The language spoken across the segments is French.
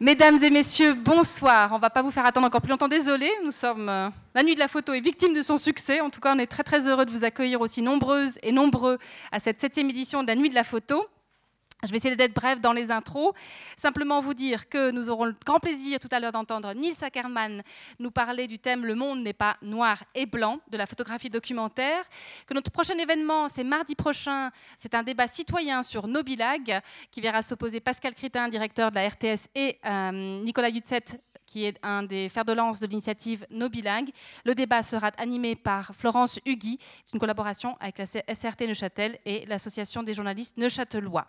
Mesdames et messieurs, bonsoir. On ne va pas vous faire attendre encore plus longtemps, désolé. Nous sommes euh, la nuit de la photo et victime de son succès. En tout cas, on est très très heureux de vous accueillir aussi nombreuses et nombreux à cette septième édition de la nuit de la photo. Je vais essayer d'être bref dans les intros. Simplement vous dire que nous aurons le grand plaisir tout à l'heure d'entendre Nils Ackermann nous parler du thème Le monde n'est pas noir et blanc de la photographie documentaire. Que notre prochain événement, c'est mardi prochain, c'est un débat citoyen sur Nobilag qui verra s'opposer Pascal Critin, directeur de la RTS, et euh, Nicolas Yutzet, qui est un des fers de lance de l'initiative Nobilingue. Le débat sera animé par Florence Hugui, une collaboration avec la SRT Neuchâtel et l'Association des journalistes neuchâtelois.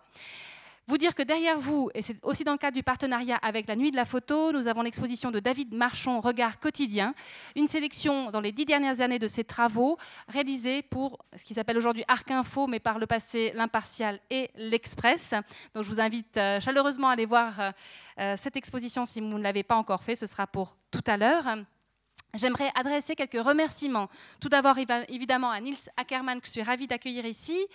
Vous dire que derrière vous, et c'est aussi dans le cadre du partenariat avec la Nuit de la Photo, nous avons l'exposition de David Marchon, Regard quotidien, une sélection dans les dix dernières années de ses travaux réalisés pour ce qui s'appelle aujourd'hui Arc Info, mais par le passé l'Impartial et l'Express. Donc je vous invite euh, chaleureusement à aller voir euh, euh, cette exposition si vous ne l'avez pas encore fait, ce sera pour tout à l'heure. J'aimerais adresser quelques remerciements. Tout d'abord, évidemment, à Nils Ackermann, que je suis ravie d'accueillir ici.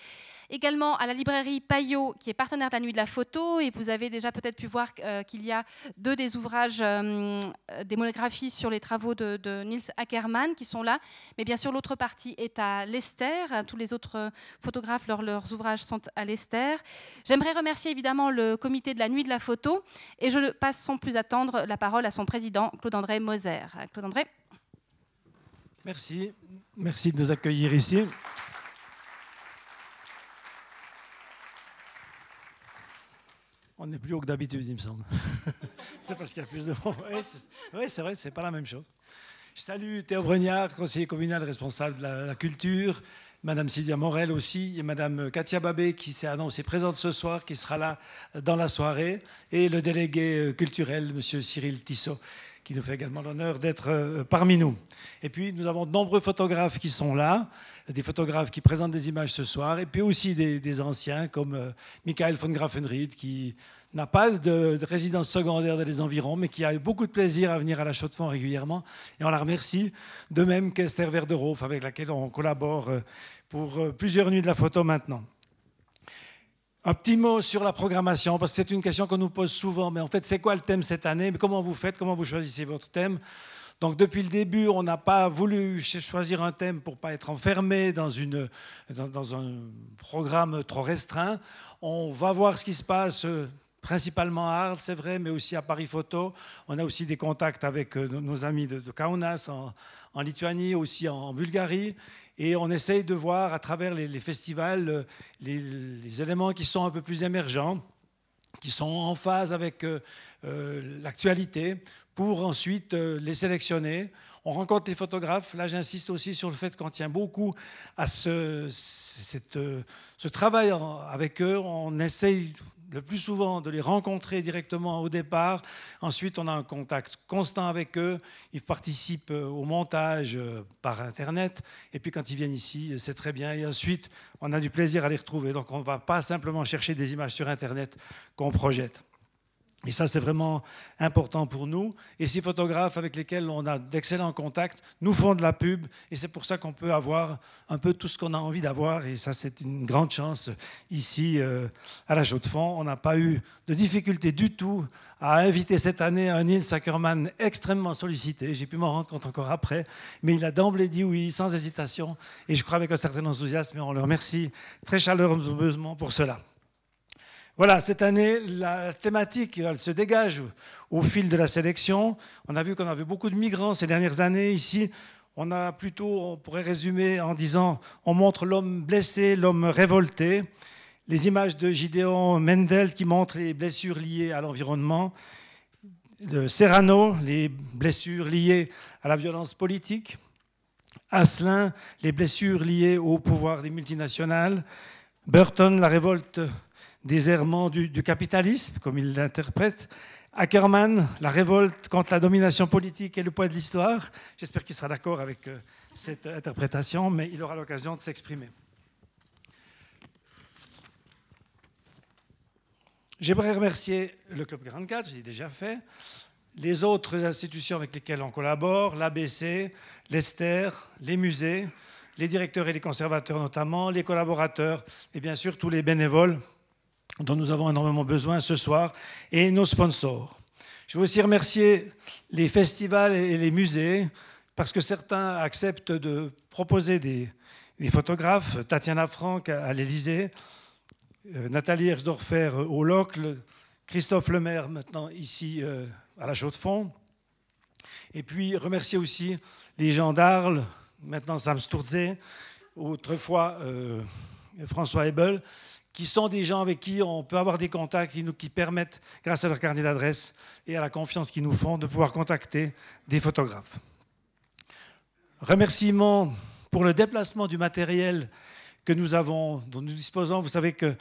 Également à la librairie Payot, qui est partenaire de la Nuit de la Photo. Et vous avez déjà peut-être pu voir euh, qu'il y a deux des ouvrages, euh, des monographies sur les travaux de, Nils Ackermann qui sont là. Mais bien sûr, l'autre partie est à l'Esther. Tous les autres photographes, leurs ouvrages sont à l'Esther. J'aimerais remercier évidemment le comité de la Nuit de la Photo. Et je passe sans plus attendre la parole à son président, Claude-André Moser. Claude-André. Merci. Merci de nous accueillir ici. On est plus haut que d'habitude, il me semble. c'est parce qu'il y a plus de monde. Oui, c'est vrai, c'est pas la même chose. Je salue Théo Bregnard, conseiller communal responsable de la, culture, Madame Sylvia Morel aussi, et Madame Katia Babé qui s'est annoncée présente ce soir, qui sera là dans la soirée, et le délégué euh, culturel, Monsieur Cyril Tissot qui nous fait également l'honneur d'être euh, parmi nous. Et puis, nous avons de nombreux photographes qui sont là, des photographes qui présentent des images ce soir, et puis aussi des, anciens comme euh, Michael von Grafenried, qui n'a pas de, résidence secondaire dans les environs, mais qui a eu beaucoup de plaisir à venir à la Chaux-de-Fonds régulièrement. Et on la remercie. De même qu'Esther Verderoff, avec laquelle on collabore euh, pour plusieurs nuits de la photo maintenant. Un petit mot sur la programmation, parce que c'est une question qu'on nous pose souvent. Mais en fait, c'est quoi le thème cette année? Comment vous faites? Comment vous choisissez votre thème? Donc depuis le début, on n'a pas voulu choisir un thème pour pas être enfermé dans, une, dans, un programme trop restreint. On va voir ce qui se passe euh, principalement à Arles, c'est vrai, mais aussi à Paris Photo. On a aussi des contacts avec euh, nos amis de, Kaunas en, Lituanie, aussi en Bulgarie. Et on essaye de voir à travers les, festivals euh, les, éléments qui sont un peu plus émergents, qui sont en phase avec euh, l'actualité, pour ensuite les sélectionner. On rencontre les photographes. Là, j'insiste aussi sur le fait qu'on tient beaucoup à ce, ce travail avec eux. On essaye le plus souvent de les rencontrer directement au départ. Ensuite, on a un contact constant avec eux. Ils participent euh, au montage euh, par Internet. Et puis quand ils viennent ici, c'est très bien. Et ensuite, on a du plaisir à les retrouver. Donc on ne va pas simplement chercher des images sur Internet qu'on projette. Et ça, c'est vraiment important pour nous. Et ces photographes avec lesquels on a d'excellents contacts nous font de la pub. Et c'est pour ça qu'on peut avoir un peu tout ce qu'on a envie d'avoir. Et ça, c'est une grande chance ici euh, à la Chaux-de-Fonds. On n'a pas eu de difficulté du tout à inviter cette année un Nils Ackermann extrêmement sollicité. J'ai pu m'en rendre compte encore après. Mais il a d'emblée dit oui, sans hésitation. Et je crois avec un certain enthousiasme. Et on le remercie très chaleureusement pour cela. Voilà, cette année, la thématique elle se dégage au fil de la sélection. On a vu qu'on avait beaucoup de migrants ces dernières années ici. On a plutôt, on pourrait résumer en disant, on montre l'homme blessé, l'homme révolté. Les images de Gideon Mendel qui montrent les blessures liées à l'environnement. De Serrano, les blessures liées à la violence politique. Asselin, les blessures liées au pouvoir des multinationales. Burton, la révolte des errements du, capitalisme, comme il l'interprète. Ackerman, la révolte contre la domination politique et le poids de l'histoire. J'espère qu'il sera d'accord avec euh, cette interprétation, mais il aura l'occasion de s'exprimer. J'aimerais remercier le Club 44, je l'ai déjà fait, les autres institutions avec lesquelles on collabore, l'ABC, l'Esther, les musées, les directeurs et les conservateurs notamment, les collaborateurs et bien sûr tous les bénévoles dont nous avons énormément besoin ce soir, et nos sponsors. Je veux aussi remercier les festivals et les musées, parce que certains acceptent de proposer des, photographes, Tatiana Franck à l'Élysée, euh, Nathalie Ersdorfer au Locle, Christophe Lemaire maintenant ici euh, à la Chaux-de-Fonds. Et puis remercier aussi les gens d'Arles, maintenant Sam Sturze, autrefois euh, François Ebel, qui sont des gens avec qui on peut avoir des contacts, qui nous qui permettent, grâce à leur carnet d'adresse et à la confiance qu'ils nous font, de pouvoir contacter des photographes. Remerciements pour le déplacement du matériel que nous avons, dont nous disposons. Vous savez que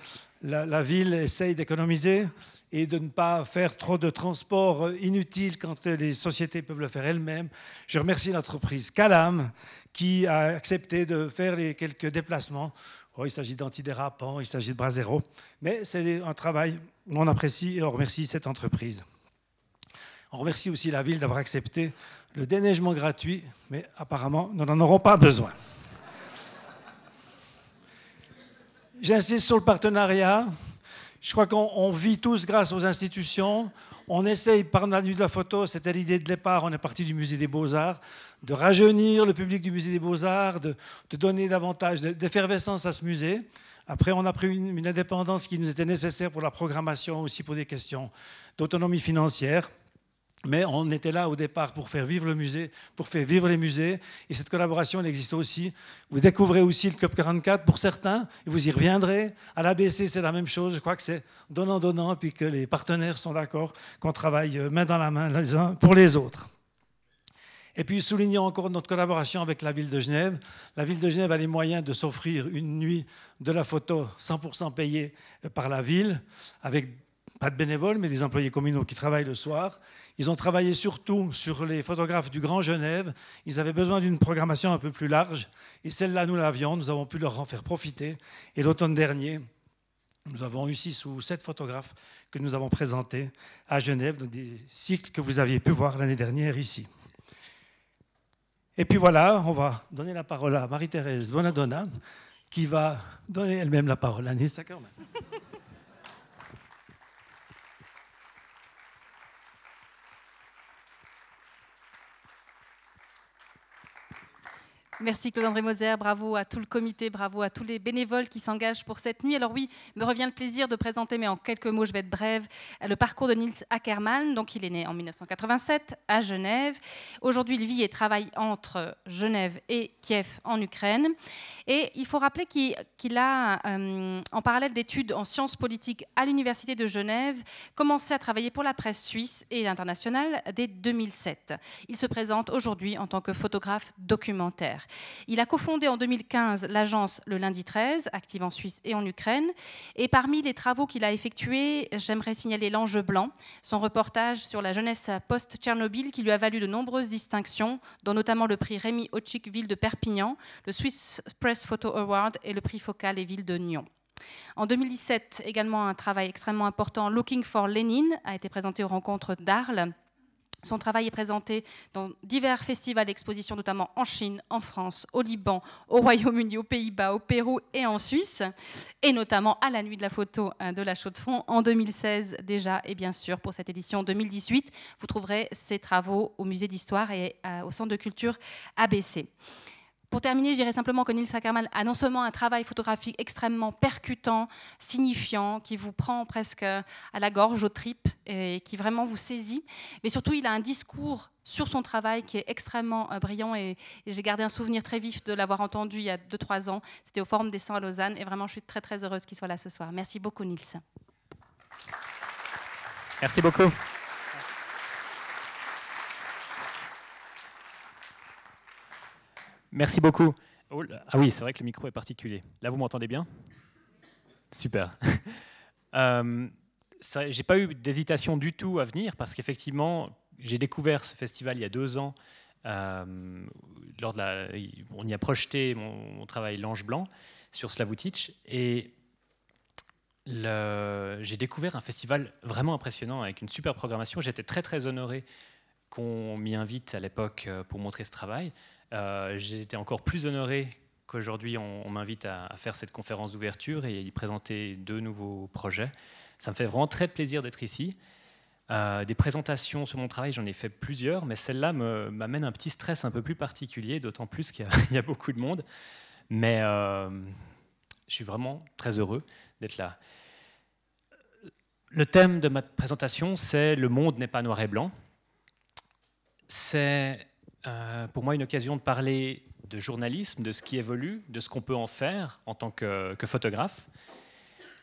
la, ville essaye d'économiser et de ne pas faire trop de transports inutiles quand les sociétés peuvent le faire elles-mêmes. Je remercie l'entreprise Calam qui a accepté de faire les quelques déplacements. Oh, il s'agit d'antidérapants, il s'agit de bras zéro, mais c'est un travail on apprécie et on remercie cette entreprise. On remercie aussi la ville d'avoir accepté le déneigement gratuit, mais apparemment, nous n'en aurons pas besoin. J'insiste sur le partenariat. Je crois qu'on vit tous grâce aux institutions. On essaye, par la nuit de la photo, c'était l'idée de départ, on est parti du musée des beaux-arts, de rajeunir le public du musée des beaux-arts, de, donner davantage d'effervescence à ce musée. Après, on a pris une, une indépendance qui nous était nécessaire pour la programmation, aussi pour des questions d'autonomie financière. Mais on était là au départ pour faire vivre le musée, pour faire vivre les musées. Et cette collaboration, elle existe aussi. Vous découvrez aussi le Club 44 pour certains, et vous y reviendrez. À l'ABC, c'est la même chose. Je crois que c'est donnant-donnant, puis que les partenaires sont d'accord qu'on travaille euh, main dans la main les uns pour les autres. Et puis soulignons encore notre collaboration avec la ville de Genève. La ville de Genève a les moyens de s'offrir une nuit de la photo 100% payée par la ville, avec pas de bénévoles, mais des employés communaux qui travaillent le soir. Ils ont travaillé surtout sur les photographes du Grand Genève. Ils avaient besoin d'une programmation un peu plus large. Et celle-là, nous l'avions. Nous avons pu leur en faire profiter. Et l'automne dernier, nous avons eu six ou sept photographes que nous avons présentés à Genève dans des cycles que vous aviez pu voir l'année dernière ici. Et puis voilà, on va donner la parole à Marie-Thérèse Bonadonna, qui va donner elle-même la parole à Ackermann. Merci Claude-André Moser, bravo à tout le comité, bravo à tous les bénévoles qui s'engagent pour cette nuit. Alors oui, me revient le plaisir de présenter, mais en quelques mots, je vais être brève, le parcours de Niels Ackermann. Donc il est né en 1987 à Genève. Aujourd'hui, il vit et travaille entre Genève et Kiev en Ukraine. Et il faut rappeler qu'il a, euh, en parallèle d'études en sciences politiques à l'Université de Genève, commencé à travailler pour la presse suisse et internationale dès 2007. Il se présente aujourd'hui en tant que photographe documentaire. Il a cofondé en 2015 l'agence Le Lundi 13, active en Suisse et en Ukraine. Et parmi les travaux qu'il a effectués, j'aimerais signaler L'Ange Blanc, son reportage sur la jeunesse post-Tchernobyl qui lui a valu de nombreuses distinctions, dont notamment le prix Rémi Ochik Ville de Perpignan, le Swiss Press Photo Award et le prix Focal et Ville de Nyon. En 2017, également un travail extrêmement important, Looking for Lenin, a été présenté aux rencontres d'Arles son travail est présenté dans divers festivals d'exposition, notamment en Chine, en France, au Liban, au Royaume-Uni, aux Pays-Bas, au Pérou et en Suisse, et notamment à la Nuit de la photo hein, de la Chaux-de-Fonds en 2016 déjà, et bien sûr pour cette édition 2018. Vous trouverez ces travaux au Musée d'Histoire et euh, au Centre de culture ABC. Pour terminer, je dirais simplement que Nils Ackermann a non seulement un travail photographique extrêmement percutant, signifiant, qui vous prend presque à la gorge, aux tripes, et qui vraiment vous saisit, mais surtout il a un discours sur son travail qui est extrêmement euh, brillant et, j'ai gardé un souvenir très vif de l'avoir entendu il y a 2-3 ans. C'était au Forum des 100 à Lausanne et vraiment je suis très très heureuse qu'il soit là ce soir. Merci beaucoup Nils. Merci beaucoup. Merci beaucoup. Oh ah oui, c'est vrai que le micro est particulier. Là, vous m'entendez bien? Super. euh, j'ai pas eu d'hésitation du tout à venir parce qu'effectivement, j'ai découvert ce festival il y a deux ans. Euh, lors de la, on y a projeté mon, travail L'Ange Blanc sur Slavutich et j'ai découvert un festival vraiment impressionnant avec une super programmation. J'étais très très honoré qu'on m'y invite à l'époque euh, pour montrer ce travail. Euh, j'ai été encore plus honoré qu'aujourd'hui on, m'invite à, faire cette conférence d'ouverture et y présenter deux nouveaux projets. Ça me fait vraiment très plaisir d'être ici. Euh, des présentations sur mon travail, j'en ai fait plusieurs, mais celle-là m'amène un petit stress un peu plus particulier, d'autant plus qu'il y, a beaucoup de monde. Mais euh, je suis vraiment très heureux d'être là. Le thème de ma présentation, c'est Le monde n'est pas noir et blanc. C'est euh, pour moi une occasion de parler de journalisme, de ce qui évolue, de ce qu'on peut en faire en tant que, photographe.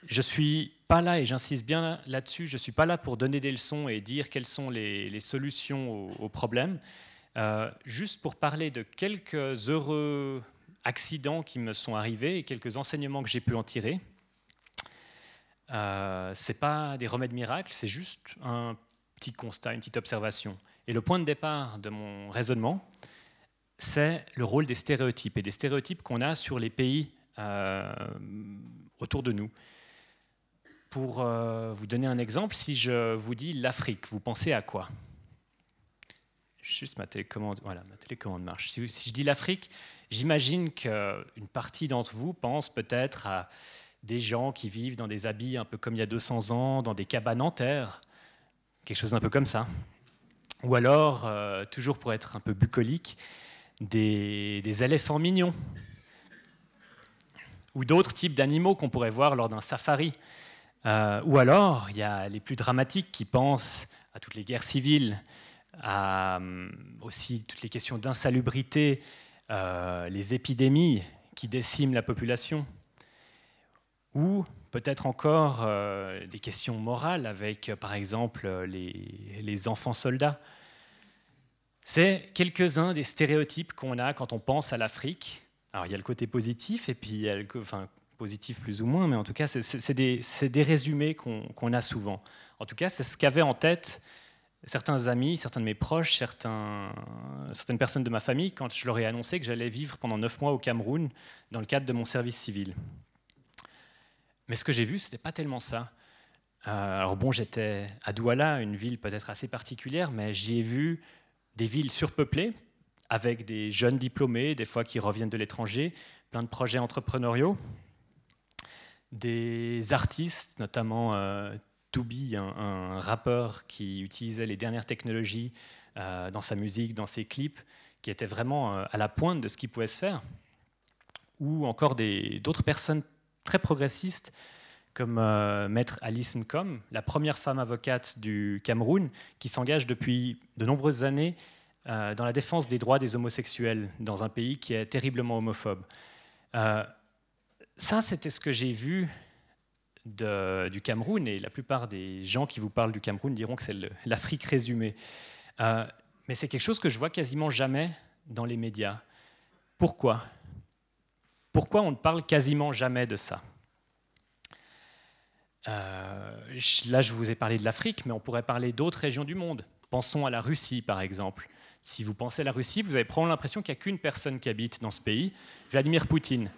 Je suis pas là, et j'insiste bien là-dessus, je suis pas là pour donner des leçons et dire quelles sont les, solutions aux, problèmes, euh, juste pour parler de quelques heureux accidents qui me sont arrivés et quelques enseignements que j'ai pu en tirer. Euh, ce n'est pas des remèdes miracles, c'est juste un petit constat, une petite observation. Et le point de départ de mon raisonnement, c'est le rôle des stéréotypes et des stéréotypes qu'on a sur les pays euh, autour de nous. Pour euh, vous donner un exemple, si je vous dis l'Afrique, vous pensez à quoi? Juste ma télécommande, voilà, ma télécommande marche. Si, si je dis l'Afrique, j'imagine qu'une partie d'entre vous pense peut-être à des gens qui vivent dans des habits un peu comme il y a 200 ans, dans des cabanes en terre, quelque chose un peu comme ça. Ou alors, euh, toujours pour être un peu bucolique, des, éléphants mignons. Ou d'autres types d'animaux qu'on pourrait voir lors d'un safari. Euh, ou alors, il y a les plus dramatiques qui pensent à toutes les guerres civiles, à euh, aussi toutes les questions d'insalubrité, les épidémies qui déciment la population ou peut-être encore euh, des questions morales avec, euh, par exemple, euh, les, enfants soldats. C'est quelques-uns des stéréotypes qu'on a quand on pense à l'Afrique. Alors il y a le côté positif, et puis il y a le, enfin, positif plus ou moins, mais en tout cas, c'est des, résumés qu'on a souvent. En tout cas, c'est ce qu'avaient en tête certains amis, certains de mes proches, certaines personnes de ma famille quand je leur ai annoncé que j'allais vivre pendant neuf mois au Cameroun dans le cadre de mon service civil. Mais ce que j'ai vu, ce n'était pas tellement ça. Euh, alors bon, j'étais à Douala, une ville peut-être assez particulière, mais j'y ai vu des villes surpeuplées, avec des jeunes diplômés, des fois qui reviennent de l'étranger, plein de projets entrepreneuriaux, des artistes, notamment euh, Toubi, un, rappeur qui utilisait les dernières technologies euh, dans sa musique, dans ses clips, qui était vraiment euh, à la pointe de ce qui pouvait se faire, ou encore d'autres personnes très progressistes comme euh, maître Alice Nkom, la première femme avocate du Cameroun, qui s'engage depuis de nombreuses années euh, dans la défense des droits des homosexuels dans un pays qui est terriblement homophobe. Euh, ça, c'était ce que j'ai vu du Cameroun, et la plupart des gens qui vous parlent du Cameroun diront que c'est l'Afrique résumée. mais c'est quelque chose que je vois quasiment jamais dans les médias. Pourquoi? Pourquoi on ne parle quasiment jamais de ça? Euh, Là, je vous ai parlé de l'Afrique, mais on pourrait parler d'autres régions du monde. Pensons à la Russie, par exemple. Si vous pensez à la Russie, vous avez probablement l'impression qu'il n'y a qu'une personne qui habite dans ce pays, Vladimir Poutine.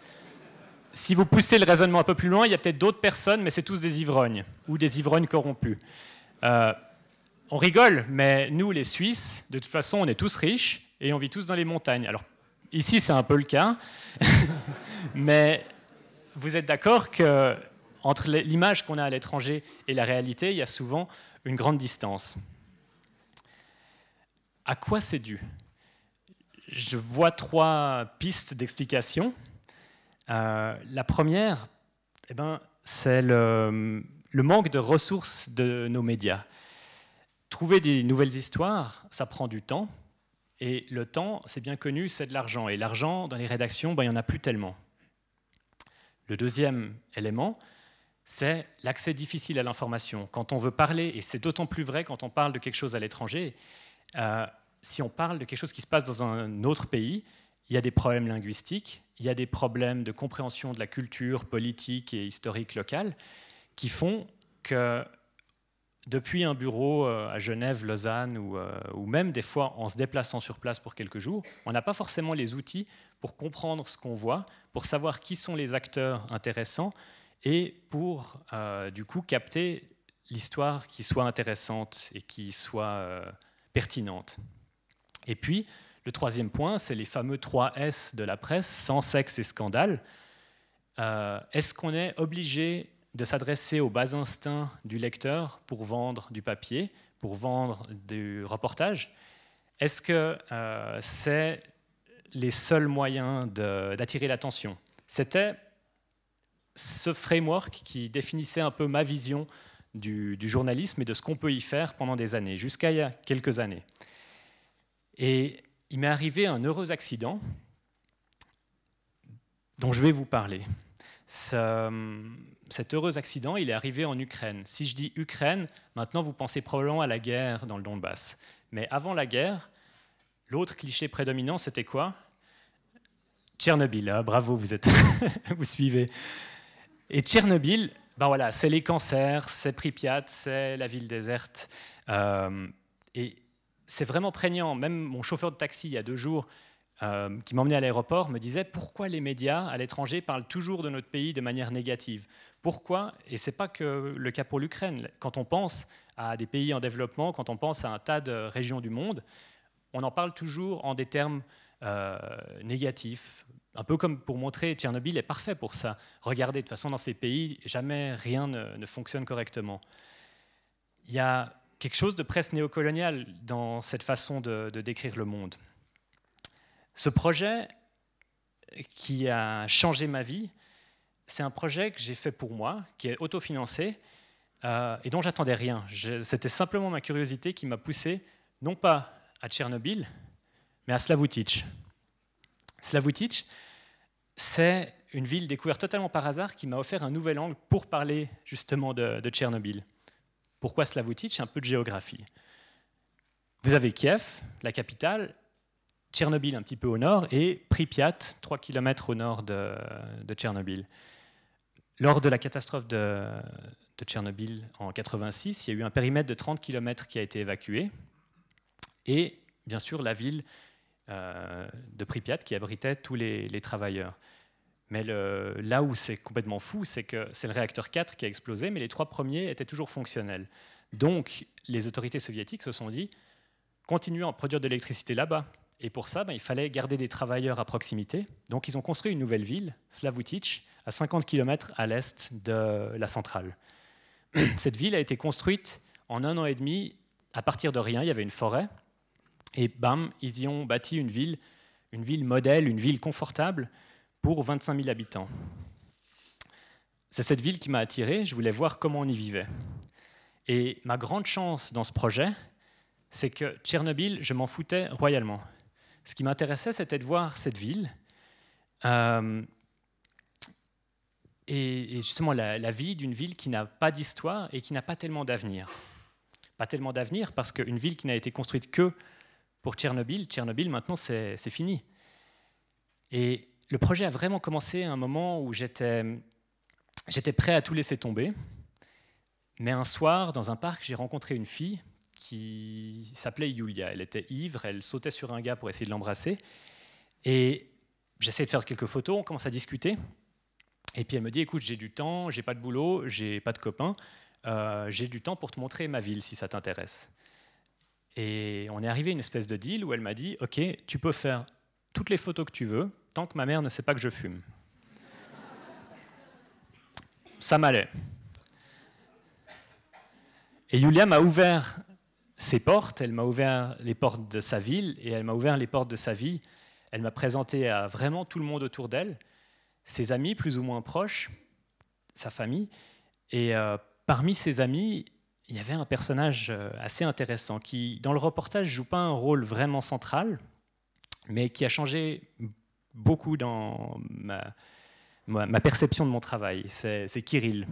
Si vous poussez le raisonnement un peu plus loin, il y a peut-être d'autres personnes, mais c'est tous des ivrognes ou des ivrognes corrompus. Euh, on rigole, mais nous, les Suisses, de toute façon, on est tous riches et on vit tous dans les montagnes. Alors Ici, c'est un peu le cas. Mais vous êtes d'accord que entre l'image qu'on a à l'étranger et la réalité, il y a souvent une grande distance. À quoi c'est dû? Je vois trois pistes d'explication. Euh, la première, eh ben, c'est le, le manque de ressources de nos médias. Trouver des nouvelles histoires, ça prend du temps. Et le temps, c'est bien connu, c'est de l'argent. Et l'argent, dans les rédactions, ben, il n'y en a plus tellement. Le deuxième élément, c'est l'accès difficile à l'information. Quand on veut parler, et c'est d'autant plus vrai quand on parle de quelque chose à l'étranger, euh, si on parle de quelque chose qui se passe dans un autre pays, il y a des problèmes linguistiques, il y a des problèmes de compréhension de la culture politique et historique locale qui font que depuis un bureau euh, à Genève, Lausanne euh, ou, même des fois en se déplaçant sur place pour quelques jours, on n'a pas forcément les outils pour comprendre ce qu'on voit, pour savoir qui sont les acteurs intéressants et pour euh, du coup capter l'histoire qui soit intéressante et qui soit pertinente. Et puis, le troisième point, c'est les fameux 3 S de la presse, sans sexe et scandale. Est-ce qu'on est obligé de s'adresser aux bas instincts du lecteur pour vendre du papier, pour vendre du reportage, est-ce que c'est les seuls moyens d'attirer l'attention? C'était ce framework qui définissait un peu ma vision du, journalisme et de ce qu'on peut y faire pendant des années, jusqu'à il y a quelques années. Et il m'est arrivé un heureux accident dont je vais vous parler. Cet heureux accident, il est arrivé en Ukraine. Si je dis Ukraine, maintenant vous pensez probablement à la guerre dans le Donbass. Mais avant la guerre, l'autre cliché prédominant, c'était quoi? Tchernobyl. Ah, bravo, vous êtes, vous suivez. Et Tchernobyl, ben voilà, c'est les cancers, c'est Pripyat, c'est la ville déserte. Euh, et c'est vraiment prégnant. Même mon chauffeur de taxi, il y a deux jours, euh, qui m'emmenait à l'aéroport, me disait pourquoi les médias à l'étranger parlent toujours de notre pays de manière négative? Pourquoi? Et ce n'est pas que le cas pour l'Ukraine. Quand on pense à des pays en développement, quand on pense à un tas de régions du monde, on en parle toujours en des termes euh, négatifs, un peu comme pour montrer Tchernobyl est parfait pour ça. Regardez, de toute façon, dans ces pays, jamais rien ne, fonctionne correctement. Il y a quelque chose de presque néocolonial dans cette façon de, décrire le monde. Ce projet qui a changé ma vie, c'est un projet que j'ai fait pour moi, qui est autofinancé euh, et dont j'attendais rien. C'était simplement ma curiosité qui m'a poussé, non pas à Tchernobyl, mais à Slavutich. Slavutich, c'est une ville découverte totalement par hasard qui m'a offert un nouvel angle pour parler justement de, Tchernobyl. Pourquoi Slavutich Un peu de géographie. Vous avez Kiev, la capitale, Tchernobyl un petit peu au nord, et Pripyat, 3 km au nord de, Tchernobyl. Lors de la catastrophe de, Tchernobyl en 86, il y a eu un périmètre de 30 km qui a été évacué, et bien sûr la ville euh, de Pripyat qui abritait tous les, travailleurs. Mais là où c'est complètement fou, c'est que c'est le réacteur 4 qui a explosé, mais les trois premiers étaient toujours fonctionnels. Donc les autorités soviétiques se sont dit, continuons à produire de l'électricité là-bas. Et pour ça, ben, il fallait garder des travailleurs à proximité. Donc ils ont construit une nouvelle ville, Slavutich, à 50 km à l'est de la centrale. Cette ville a été construite en un an et demi à partir de rien. Il y avait une forêt, et bam, ils y ont bâti une ville, une ville modèle, une ville confortable pour 25 000 habitants. C'est cette ville qui m'a attiré, je voulais voir comment on y vivait. Et ma grande chance dans ce projet, c'est que Tchernobyl, je m'en foutais royalement. Ce qui m'intéressait, c'était de voir cette ville euh, et, justement la, la vie d'une ville qui n'a pas d'histoire et qui n'a pas tellement d'avenir. Pas tellement d'avenir parce qu'une ville qui n'a été construite que pour Tchernobyl. Tchernobyl, maintenant, c'est fini. Et le projet a vraiment commencé à un moment où j'étais prêt à tout laisser tomber. Mais un soir, dans un parc, j'ai rencontré une fille qui s'appelait Yulia. Elle était ivre, elle sautait sur un gars pour essayer de l'embrasser. Et j'essaie de faire quelques photos, on commence à discuter. Et puis elle me dit, écoute, j'ai du temps, j'ai pas de boulot, j'ai pas de copains, euh, j'ai du temps pour te montrer ma ville si ça t'intéresse. Et on est arrivé à une espèce de deal où elle m'a dit Ok, tu peux faire toutes les photos que tu veux, tant que ma mère ne sait pas que je fume. Ça m'allait. Et Julia m'a ouvert ses portes, elle m'a ouvert les portes de sa ville et elle m'a ouvert les portes de sa vie. Elle m'a présenté à vraiment tout le monde autour d'elle, ses amis plus ou moins proches, sa famille. Et euh, parmi ses amis, il y avait un personnage euh, assez intéressant qui, dans le reportage, joue pas un rôle vraiment central, mais qui a changé beaucoup dans ma, ma perception de mon travail. C'est Kirill.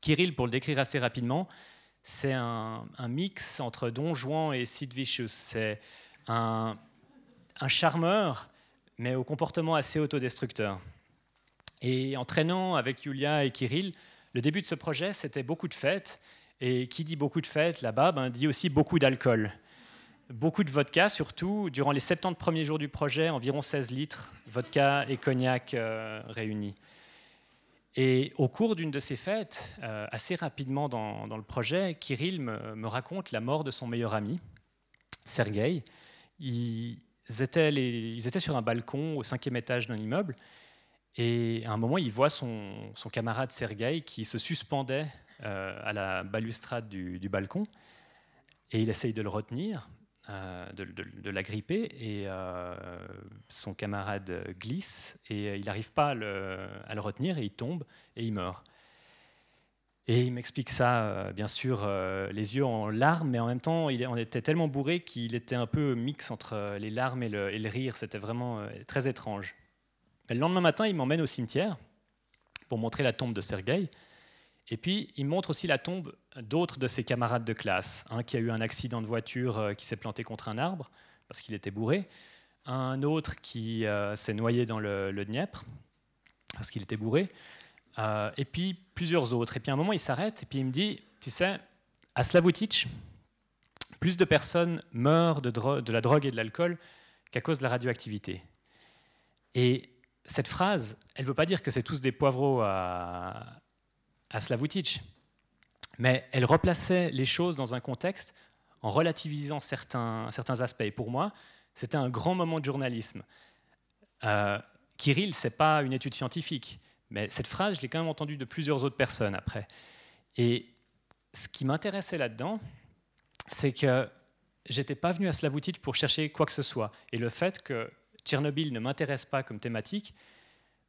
Kirill, pour le décrire assez rapidement, c'est un, mix entre Don Juan et Sid Vicious. C'est un, charmeur, mais au comportement assez autodestructeur. Et en traînant avec Yulia et Kirill, le début de ce projet, c'était beaucoup de fêtes. Et qui dit beaucoup de fêtes là-bas, ben, dit aussi beaucoup d'alcool. Beaucoup de vodka, surtout. Durant les 70 premiers jours du projet, environ 16 litres, vodka et cognac euh, réunis. Et au cours d'une de ces fêtes, euh, assez rapidement dans, le projet, Kirill me, raconte la mort de son meilleur ami, Sergei. Ils étaient, ils étaient sur un balcon au cinquième étage d'un immeuble. Et à un moment, il voit son, camarade Sergueï qui se suspendait euh, à la balustrade du, balcon. Et il essaye de le retenir, euh, de, de, l'agripper, et euh, son camarade glisse, et il n'arrive pas à le, retenir, et il tombe, et il meurt. Et il m'explique ça, euh, bien sûr, les yeux en larmes, mais en même temps, il, on était tellement bourré qu'il était un peu mix entre les larmes et le, et le rire. C'était vraiment très étrange. le lendemain matin, il m'emmène au cimetière pour montrer la tombe de Sergueï. Et puis, il montre aussi la tombe d'autres de ses camarades de classe. Un qui a eu un accident de voiture euh, qui s'est planté contre un arbre parce qu'il était bourré. Un autre qui euh, s'est noyé dans le, le Dniepr parce qu'il était bourré. Euh, et puis, plusieurs autres. Et puis, à un moment, il s'arrête et puis il me dit Tu sais, à Slavutich, plus de personnes meurent de, de la drogue et de l'alcool qu'à cause de la radioactivité. Et cette phrase, elle ne veut pas dire que c'est tous des poivreaux à, à Slavutich. Mais elle replaçait les choses dans un contexte en relativisant certains, certains aspects. Pour moi, c'était un grand moment de journalisme. Euh, Kirill, ce n'est pas une étude scientifique, mais cette phrase, je l'ai quand même entendue de plusieurs autres personnes après. Et ce qui m'intéressait là-dedans, c'est que j'étais pas venu à Slavutich pour chercher quoi que ce soit. Et le fait que Tchernobyl ne m'intéresse pas comme thématique,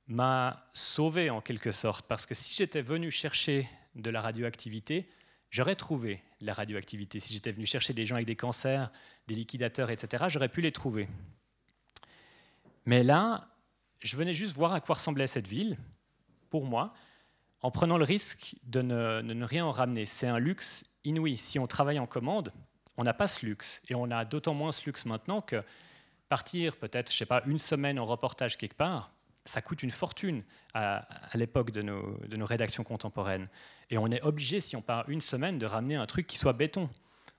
m'a sauvé en quelque sorte, parce que si j'étais venu chercher de la radioactivité, j'aurais trouvé la radioactivité. Si j'étais venu chercher des gens avec des cancers, des liquidateurs, etc., j'aurais pu les trouver. Mais là, je venais juste voir à quoi ressemblait cette ville, pour moi, en prenant le risque de ne, de ne rien en ramener. C'est un luxe inouï. Si on travaille en commande, on n'a pas ce luxe. Et on a d'autant moins ce luxe maintenant que partir peut-être, je sais pas, une semaine en reportage quelque part, ça coûte une fortune à, l'époque de nos, rédactions contemporaines. Et on est obligé, si on part une semaine, de ramener un truc qui soit béton.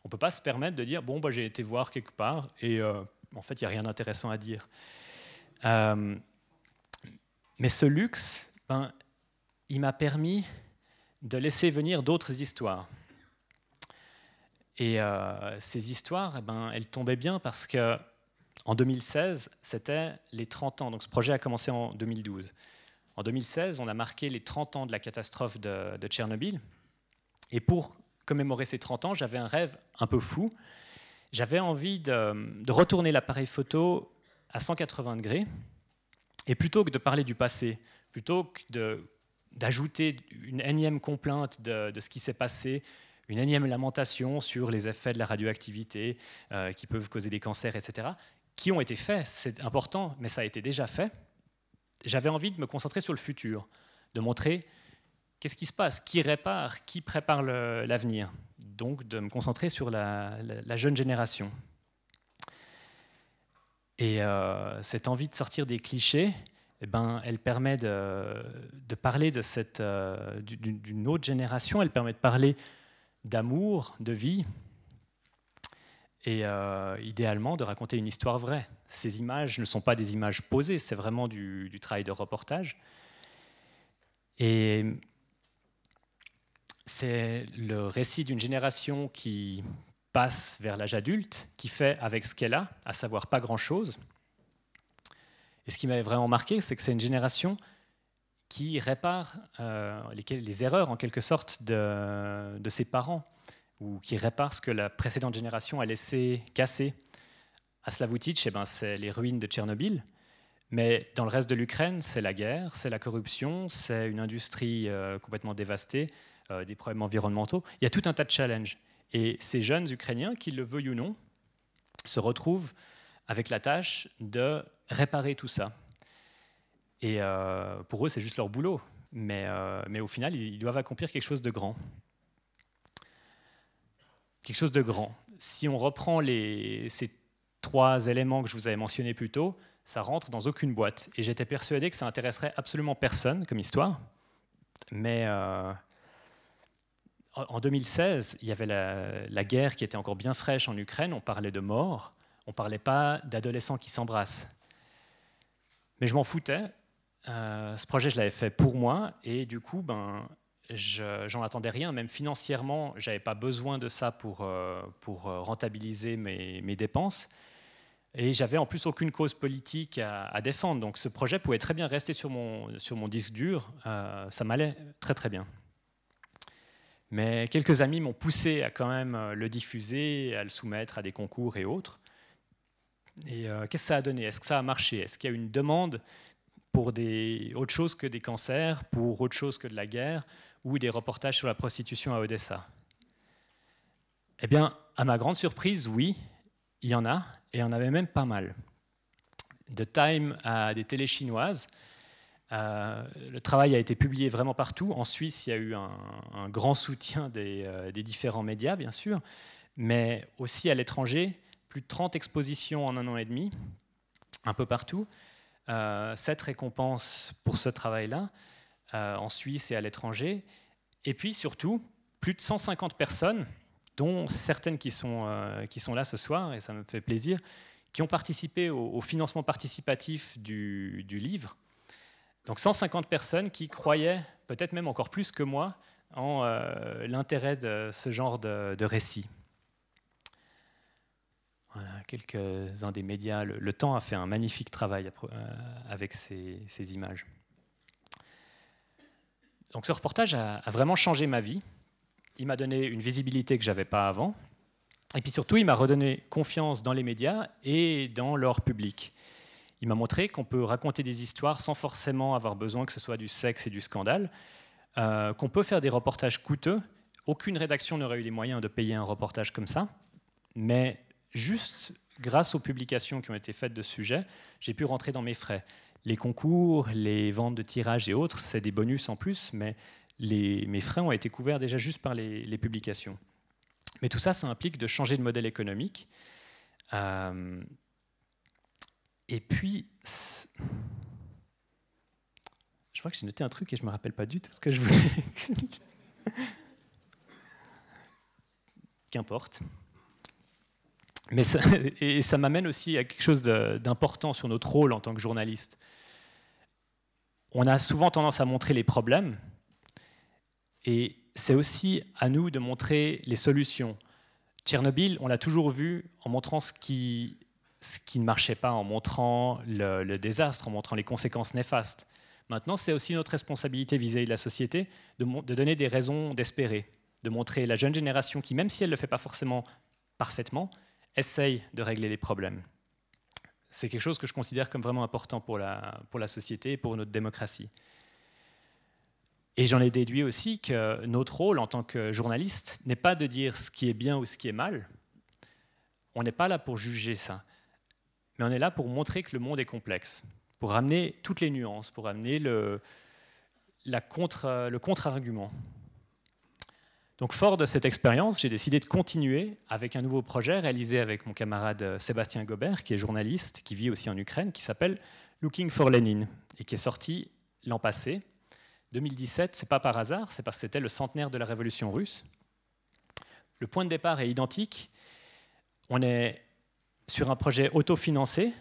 On ne peut pas se permettre de dire, bon, bah, j'ai été voir quelque part et euh, en fait, il n'y a rien d'intéressant à dire. Euh, mais ce luxe, ben, il m'a permis de laisser venir d'autres histoires. Et euh, ces histoires, ben, elles tombaient bien parce que en 2016, c'était les 30 ans. Donc ce projet a commencé en 2012. En 2016, on a marqué les 30 ans de la catastrophe de, Tchernobyl. Et pour commémorer ces 30 ans, j'avais un rêve un peu fou. J'avais envie de, retourner l'appareil photo à 180 degrés. Et plutôt que de parler du passé, plutôt que d'ajouter une énième complainte de, ce qui s'est passé, une énième lamentation sur les effets de la radioactivité euh, qui peuvent causer des cancers, etc qui ont été faits, c'est important, mais ça a été déjà fait. J'avais envie de me concentrer sur le futur, de montrer qu'est-ce qui se passe, qui répare, qui prépare l'avenir. Donc de me concentrer sur la, jeune génération. Et euh, cette envie de sortir des clichés, eh ben, elle permet de, parler de cette, euh, d'une autre génération, elle permet de parler d'amour, de vie, et euh, idéalement de raconter une histoire vraie. Ces images ne sont pas des images posées, c'est vraiment du, travail de reportage. Et c'est le récit d'une génération qui passe vers l'âge adulte, qui fait avec ce qu'elle a, à savoir pas grand-chose. Et ce qui m'avait vraiment marqué, c'est que c'est une génération qui répare euh, les, erreurs, en quelque sorte, de ses parents ou qui répare ce que la précédente génération a laissé casser. À Slavutich, eh ben, c'est les ruines de Tchernobyl. Mais dans le reste de l'Ukraine, c'est la guerre, c'est la corruption, c'est une industrie euh, complètement dévastée, euh, des problèmes environnementaux. Il y a tout un tas de challenges. Et ces jeunes Ukrainiens, qu'ils le veuillent ou non, se retrouvent avec la tâche de réparer tout ça. Et euh, pour eux, c'est juste leur boulot. Mais, mais au final, ils doivent accomplir quelque chose de grand quelque chose de grand. Si on reprend ces trois éléments que je vous avais mentionnés plus tôt, ça rentre dans aucune boîte. Et j'étais persuadé que ça intéresserait absolument personne comme histoire. Mais euh, en 2016, il y avait la, guerre qui était encore bien fraîche en Ukraine. On parlait de mort. On ne parlait pas d'adolescents qui s'embrassent. Mais je m'en foutais. Euh, ce projet, je l'avais fait pour moi. Et du coup, ben, j'en attendais rien, même financièrement, j'avais pas besoin de ça pour, euh, pour euh, rentabiliser mes, mes dépenses. Et j'avais en plus aucune cause politique à, défendre. Donc ce projet pouvait très bien rester sur mon, sur mon disque dur. Euh, ça m'allait très très bien. Mais quelques amis m'ont poussé à quand même le diffuser, à le soumettre à des concours et autres. Et qu'est-ce que ça a donné? Est-ce que ça a marché? Est-ce qu'il y a une demande pour des, autre chose que des cancers, pour autre chose que de la guerre, ou des reportages sur la prostitution à Odessa Eh bien, à ma grande surprise, oui, il y en a, et il y en avait même pas mal. De Time à des télés chinoises, euh, le travail a été publié vraiment partout. En Suisse, il y a eu un, grand soutien des, euh, des, différents médias, bien sûr, mais aussi à l'étranger, plus de 30 expositions en un an et demi, un peu partout. Euh, cette récompense pour ce travail-là euh, en Suisse et à l'étranger. Et puis surtout, plus de 150 personnes, dont certaines qui sont, euh, qui sont là ce soir, et ça me fait plaisir, qui ont participé au, financement participatif du, livre. Donc 150 personnes qui croyaient, peut-être même encore plus que moi, en l'intérêt de ce genre de, récit quelques-uns des médias. Le, Temps a fait un magnifique travail euh, avec ces, images. Donc ce reportage a, vraiment changé ma vie. Il m'a donné une visibilité que je n'avais pas avant. Et puis surtout, il m'a redonné confiance dans les médias et dans leur public. Il m'a montré qu'on peut raconter des histoires sans forcément avoir besoin que ce soit du sexe et du scandale, euh, qu'on peut faire des reportages coûteux. Aucune rédaction n'aurait eu les moyens de payer un reportage comme ça, mais juste grâce aux publications qui ont été faites de ce sujet, j'ai pu rentrer dans mes frais. Les concours, les ventes de tirages et autres, c'est des bonus en plus, mais mes frais ont été couverts déjà juste par les, publications. Mais tout ça, ça implique de changer de modèle économique. Euh, et puis, je crois que j'ai noté un truc et je ne me rappelle pas du tout ce que je voulais. Qu'importe. Mais et ça m'amène aussi à quelque chose d'important sur notre rôle en tant que journaliste. On a souvent tendance à montrer les problèmes, et c'est aussi à nous de montrer les solutions. Tchernobyl, on l'a toujours vu en montrant ce qui, ne marchait pas, en montrant le, désastre, en montrant les conséquences néfastes. Maintenant, c'est aussi notre responsabilité vis-à-vis de la société de, de donner des raisons d'espérer, de montrer la jeune génération qui, même si elle ne le fait pas forcément parfaitement, essaye de régler les problèmes. C'est quelque chose que je considère comme vraiment important pour la, pour la société et pour notre démocratie. Et j'en ai déduit aussi que notre rôle en tant que journaliste n'est pas de dire ce qui est bien ou ce qui est mal. On n'est pas là pour juger ça. Mais on est là pour montrer que le monde est complexe, pour amener toutes les nuances, pour amener le, la contre, le contre-argument. Donc fort de cette expérience, j'ai décidé de continuer avec un nouveau projet réalisé avec mon camarade euh, Sébastien Gobert, qui est journaliste, qui vit aussi en Ukraine, qui s'appelle Looking for Lenin, et qui est sorti l'an passé. 2017, c'est pas par hasard, c'est parce que c'était le centenaire de la révolution russe. Le point de départ est identique. On est sur un projet autofinancé.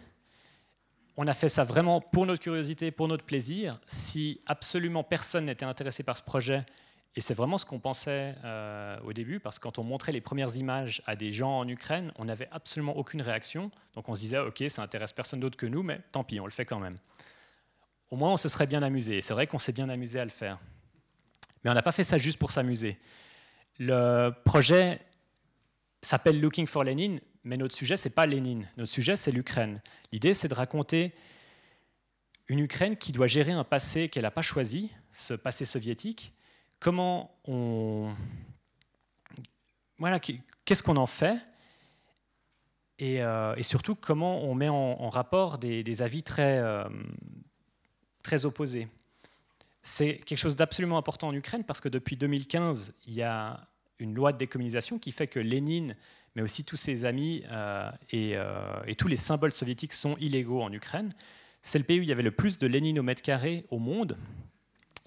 On a fait ça vraiment pour notre curiosité, pour notre plaisir. Si absolument personne n'était intéressé par ce projet, et c'est vraiment ce qu'on pensait euh, au début, parce que quand on montrait les premières images à des gens en Ukraine, on n'avait absolument aucune réaction. Donc on se disait, OK, ça intéresse personne d'autre que nous, mais tant pis, on le fait quand même. Au moins, on se serait bien amusé. C'est vrai qu'on s'est bien amusé à le faire. Mais on n'a pas fait ça juste pour s'amuser. Le projet s'appelle Looking for Lenin, mais notre sujet, ce n'est pas Lénine. Notre sujet, c'est l'Ukraine. L'idée, c'est de raconter une Ukraine qui doit gérer un passé qu'elle n'a pas choisi, ce passé soviétique, comment on. Voilà, qu'est-ce qu'on en fait et, euh, surtout comment on met en, rapport des, avis très, euh, très opposés. C'est quelque chose d'absolument important en Ukraine parce que depuis 2015, il y a une loi de décommunisation qui fait que Lénine, mais aussi tous ses amis euh, et, et, tous les symboles soviétiques sont illégaux en Ukraine. C'est le pays où il y avait le plus de Lénine au mètre carré au monde.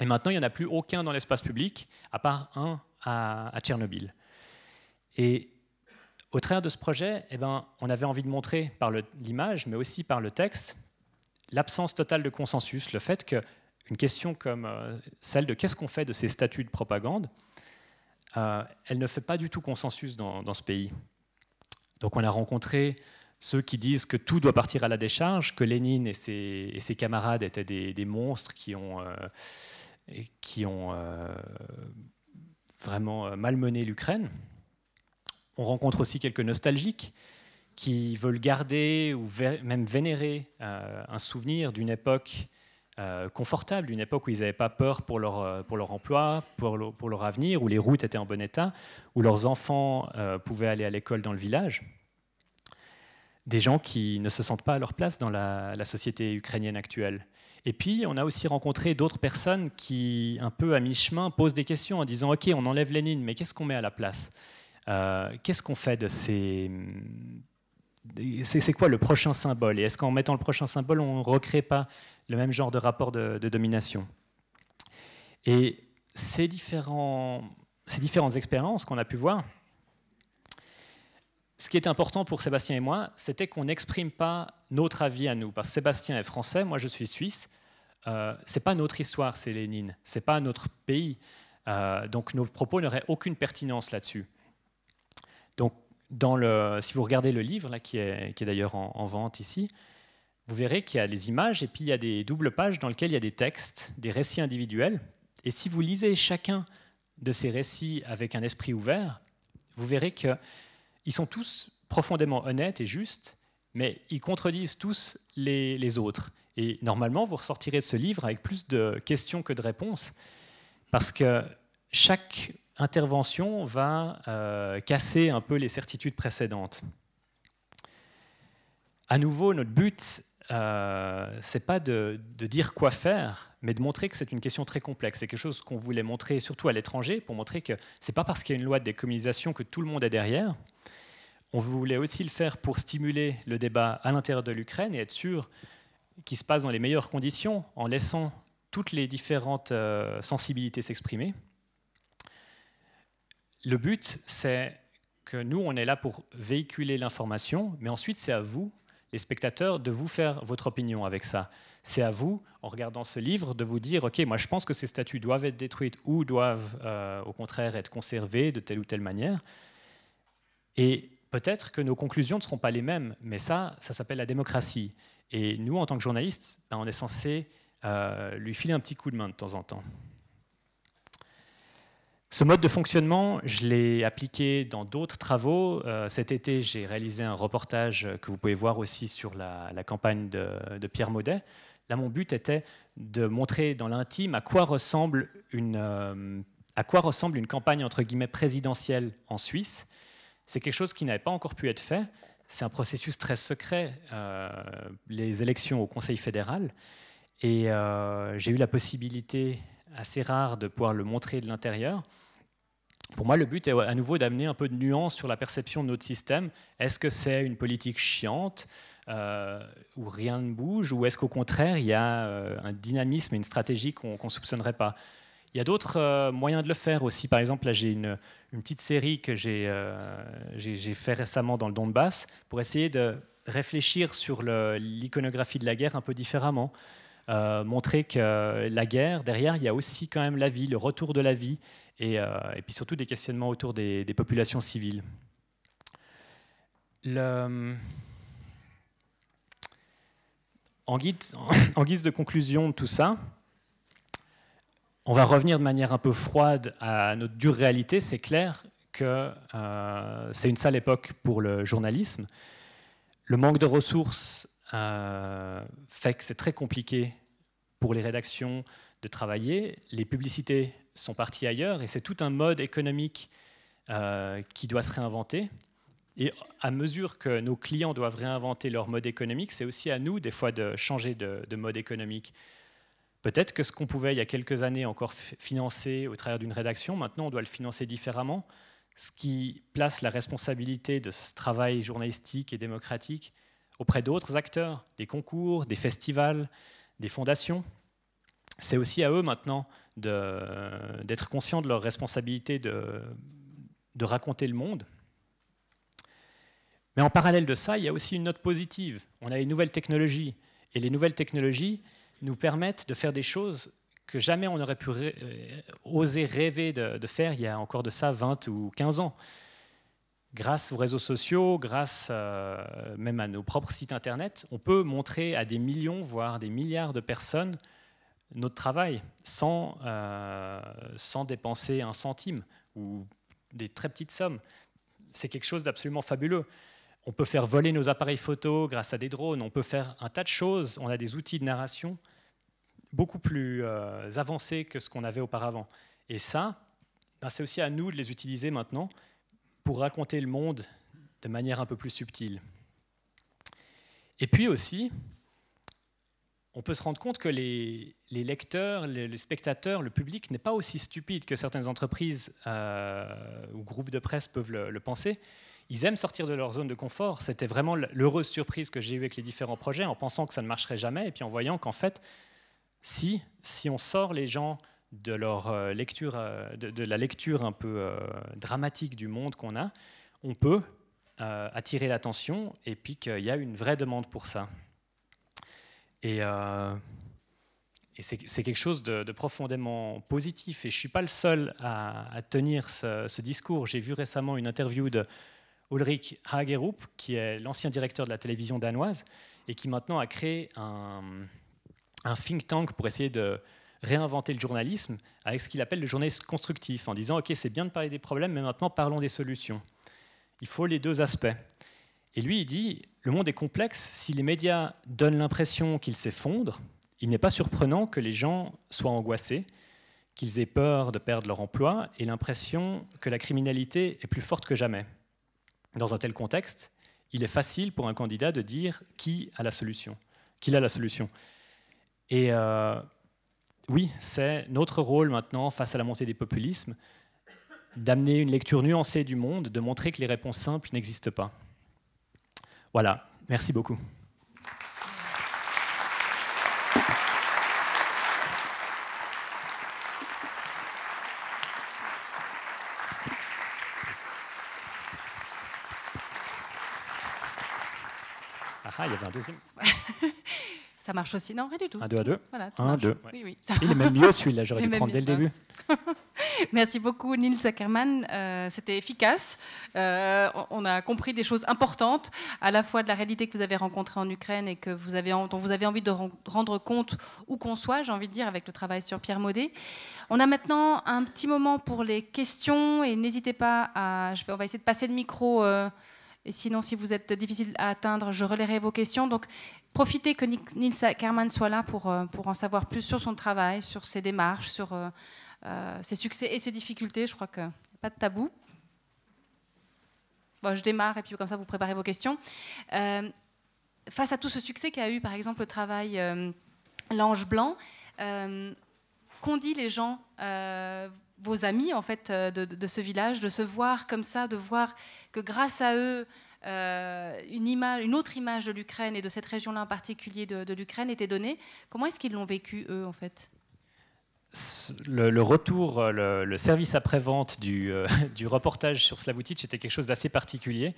Et maintenant, il n'y en a plus aucun dans l'espace public, à part un à, Tchernobyl. Et au travers de ce projet, eh ben, on avait envie de montrer par l'image, mais aussi par le texte, l'absence totale de consensus, le fait qu'une question comme euh, celle de qu'est-ce qu'on fait de ces statuts de propagande, euh, elle ne fait pas du tout consensus dans, ce pays. Donc on a rencontré ceux qui disent que tout doit partir à la décharge, que Lénine et ses, camarades étaient des, monstres qui ont... Euh, qui ont euh, vraiment malmener l'Ukraine. On rencontre aussi quelques nostalgiques qui veulent garder ou même vénérer un souvenir d'une époque confortable, d'une époque où ils n'avaient pas peur pour leur, emploi, pour, leur avenir, où les routes étaient en bon état, où leurs enfants pouvaient aller à l'école dans le village des gens qui ne se sentent pas à leur place dans la, société ukrainienne actuelle. Et puis, on a aussi rencontré d'autres personnes qui, un peu à mi-chemin, posent des questions en disant Ok, on enlève Lénine, mais qu'est-ce qu'on met à la place? Euh, Qu'est-ce qu'on fait de ces. C'est quoi le prochain symbole? Et est-ce qu'en mettant le prochain symbole, on ne recrée pas le même genre de rapport de, de domination? Et ces, différents, ces différentes expériences qu'on a pu voir, ce qui est important pour Sébastien et moi, c'était qu'on n'exprime pas notre avis à nous. Parce que Sébastien est français, moi je suis suisse. Euh, c'est pas notre histoire, c'est Lénine. C'est pas notre pays. Euh, donc nos propos n'auraient aucune pertinence là-dessus. Donc, si vous regardez le livre, là, qui est, qui est d'ailleurs en, en, vente ici, vous verrez qu'il y a les images et puis il y a des doubles pages dans lesquelles il y a des textes, des récits individuels. Et si vous lisez chacun de ces récits avec un esprit ouvert, vous verrez que ils sont tous profondément honnêtes et justes, mais ils contredisent tous les, autres. Et normalement, vous ressortirez de ce livre avec plus de questions que de réponses, parce que chaque intervention va euh, casser un peu les certitudes précédentes. À nouveau, notre but, euh, c'est pas de, dire quoi faire, mais de montrer que c'est une question très complexe. C'est quelque chose qu'on voulait montrer surtout à l'étranger, pour montrer que c'est pas parce qu'il y a une loi de décommunisation que tout le monde est derrière. On voulait aussi le faire pour stimuler le débat à l'intérieur de l'Ukraine et être sûr qu'il se passe dans les meilleures conditions, en laissant toutes les différentes euh, sensibilités s'exprimer. Le but, c'est que nous, on est là pour véhiculer l'information, mais ensuite, c'est à vous, les spectateurs, de vous faire votre opinion avec ça. C'est à vous, en regardant ce livre, de vous dire, OK, moi je pense que ces statues doivent être détruites ou doivent euh, au contraire être conservées de telle ou telle manière. Et peut-être que nos conclusions ne seront pas les mêmes, mais ça, ça s'appelle la démocratie. Et nous, en tant que journalistes, ben, on est censé euh, lui filer un petit coup de main de temps en temps. Ce mode de fonctionnement, je l'ai appliqué dans d'autres travaux. Euh, cet été, j'ai réalisé un reportage que vous pouvez voir aussi sur la, campagne de, Pierre Maudet. Là, mon but était de montrer dans l'intime à quoi ressemble une, euh, à quoi ressemble une campagne entre guillemets présidentielle en Suisse. C'est quelque chose qui n'avait pas encore pu être fait. C'est un processus très secret, euh, les élections au Conseil fédéral. Et j'ai eu la possibilité assez rare de pouvoir le montrer de l'intérieur. Pour moi, le but est à nouveau d'amener un peu de nuance sur la perception de notre système. Est-ce que c'est une politique chiante euh, où rien ne bouge, ou est-ce qu'au contraire, il y a euh, un dynamisme et une stratégie qu'on ne soupçonnerait pas? Il y a d'autres euh, moyens de le faire aussi. Par exemple, là, j'ai une, petite série que j'ai fait récemment dans le Donbass pour essayer de réfléchir sur l'iconographie de la guerre un peu différemment. Euh, montrer que la guerre, derrière, il y a aussi quand même la vie, le retour de la vie, et, euh, puis surtout des questionnements autour des, populations civiles. En, guise de conclusion de tout ça, on va revenir de manière un peu froide à notre dure réalité. C'est clair que euh, c'est une sale époque pour le journalisme. Le manque de ressources euh, fait que c'est très compliqué pour les rédactions de travailler. Les publicités sont parties ailleurs et c'est tout un mode économique euh, qui doit se réinventer. Et à mesure que nos clients doivent réinventer leur mode économique, c'est aussi à nous des fois de changer de, de mode économique. Peut-être que ce qu'on pouvait il y a quelques années encore financer au travers d'une rédaction, maintenant on doit le financer différemment, ce qui place la responsabilité de ce travail journalistique et démocratique auprès d'autres acteurs, des concours, des festivals, des fondations. C'est aussi à eux maintenant d'être conscients de leur responsabilité de, de raconter le monde. Mais en parallèle de ça, il y a aussi une note positive. On a les nouvelles technologies. Et les nouvelles technologies nous permettent de faire des choses que jamais on n'aurait pu euh, oser rêver de, de, faire il y a encore de ça 20 ou 15 ans grâce aux réseaux sociaux, grâce euh, même à nos propres sites internet, on peut montrer à des millions, voire des milliards de personnes notre travail sans, euh, sans dépenser un centime. ou des très petites sommes. C'est quelque chose d'absolument fabuleux. On peut faire voler nos appareils photo grâce à des drones, on peut faire un tas de choses, on a des outils de narration beaucoup plus euh, avancés que ce qu'on avait auparavant. Et ça, ben, c'est aussi à nous de les utiliser maintenant pour raconter le monde de manière un peu plus subtile. Et puis aussi, on peut se rendre compte que les, lecteurs, les, spectateurs, le public n'est pas aussi stupide que certaines entreprises euh, ou groupes de presse peuvent le, penser. Ils aiment sortir de leur zone de confort. C'était vraiment l'heureuse surprise que j'ai eue avec les différents projets en pensant que ça ne marcherait jamais et puis en voyant qu'en fait, si, si on sort les gens de, leur euh, lecture, euh, de, la lecture un peu dramatique du monde qu'on a, on peut attirer l'attention et puis qu'il y a une vraie demande pour ça. Et, euh, c'est quelque chose de, profondément positif. Et je ne suis pas le seul à, tenir ce, discours. J'ai vu récemment une interview de Ulrich Hagerup, qui est l'ancien directeur de la télévision danoise, et qui maintenant a créé un, un think tank pour essayer de réinventer le journalisme avec ce qu'il appelle le journalisme constructif, en disant, OK, c'est bien de parler des problèmes, mais maintenant parlons des solutions. Il faut les deux aspects. Et lui, il dit, le monde est complexe. Si les médias donnent l'impression qu'ils s'effondrent, il n'est pas surprenant que les gens soient angoissés, qu'ils aient peur de perdre leur emploi et l'impression que la criminalité est plus forte que jamais. Dans un tel contexte, il est facile pour un candidat de dire qui a la solution, qu'il a la solution. Et euh, oui, c'est notre rôle maintenant face à la montée des populismes d'amener une lecture nuancée du monde, de montrer que les réponses simples n'existent pas. Voilà, merci beaucoup. Ah, il y avait un deuxième. Ça marche aussi Non, rien du tout. Un, deux à deux. Voilà, un, deux. Oui, oui. Il est même mieux celui-là, j'aurais dû prendre dès le début. Merci beaucoup, Nils Ackermann. Euh, c'était efficace. Euh, on a compris des choses importantes, à la fois de la réalité que vous avez rencontrée en Ukraine et que vous avez, dont vous avez envie de rendre compte où qu'on soit, j'ai envie de dire, avec le travail sur Pierre Maudet. On a maintenant un petit moment pour les questions et n'hésitez pas à. Je vais, on va essayer de passer le micro. Euh, et sinon, si vous êtes difficile à atteindre, je relayerai vos questions. Donc, profitez que Nils Ackermann soit là pour, pour en savoir plus sur son travail, sur ses démarches, sur euh, ses succès et ses difficultés. Je crois que pas de tabou. Bon, je démarre et puis comme ça vous préparez vos questions. Euh, face à tout ce succès qu'a eu par exemple le travail euh, L'Ange Blanc, qu'ont dit les gens, vos amis en fait de, ce village, de se voir comme ça, de voir que grâce à eux, une, image, une autre image de l'Ukraine et de cette région-là en particulier de, l'Ukraine était donnée. Comment est-ce qu'ils l'ont vécu eux en fait? Le, retour, euh, le, service après-vente du, euh, du, reportage sur Slavutich était quelque chose d'assez particulier.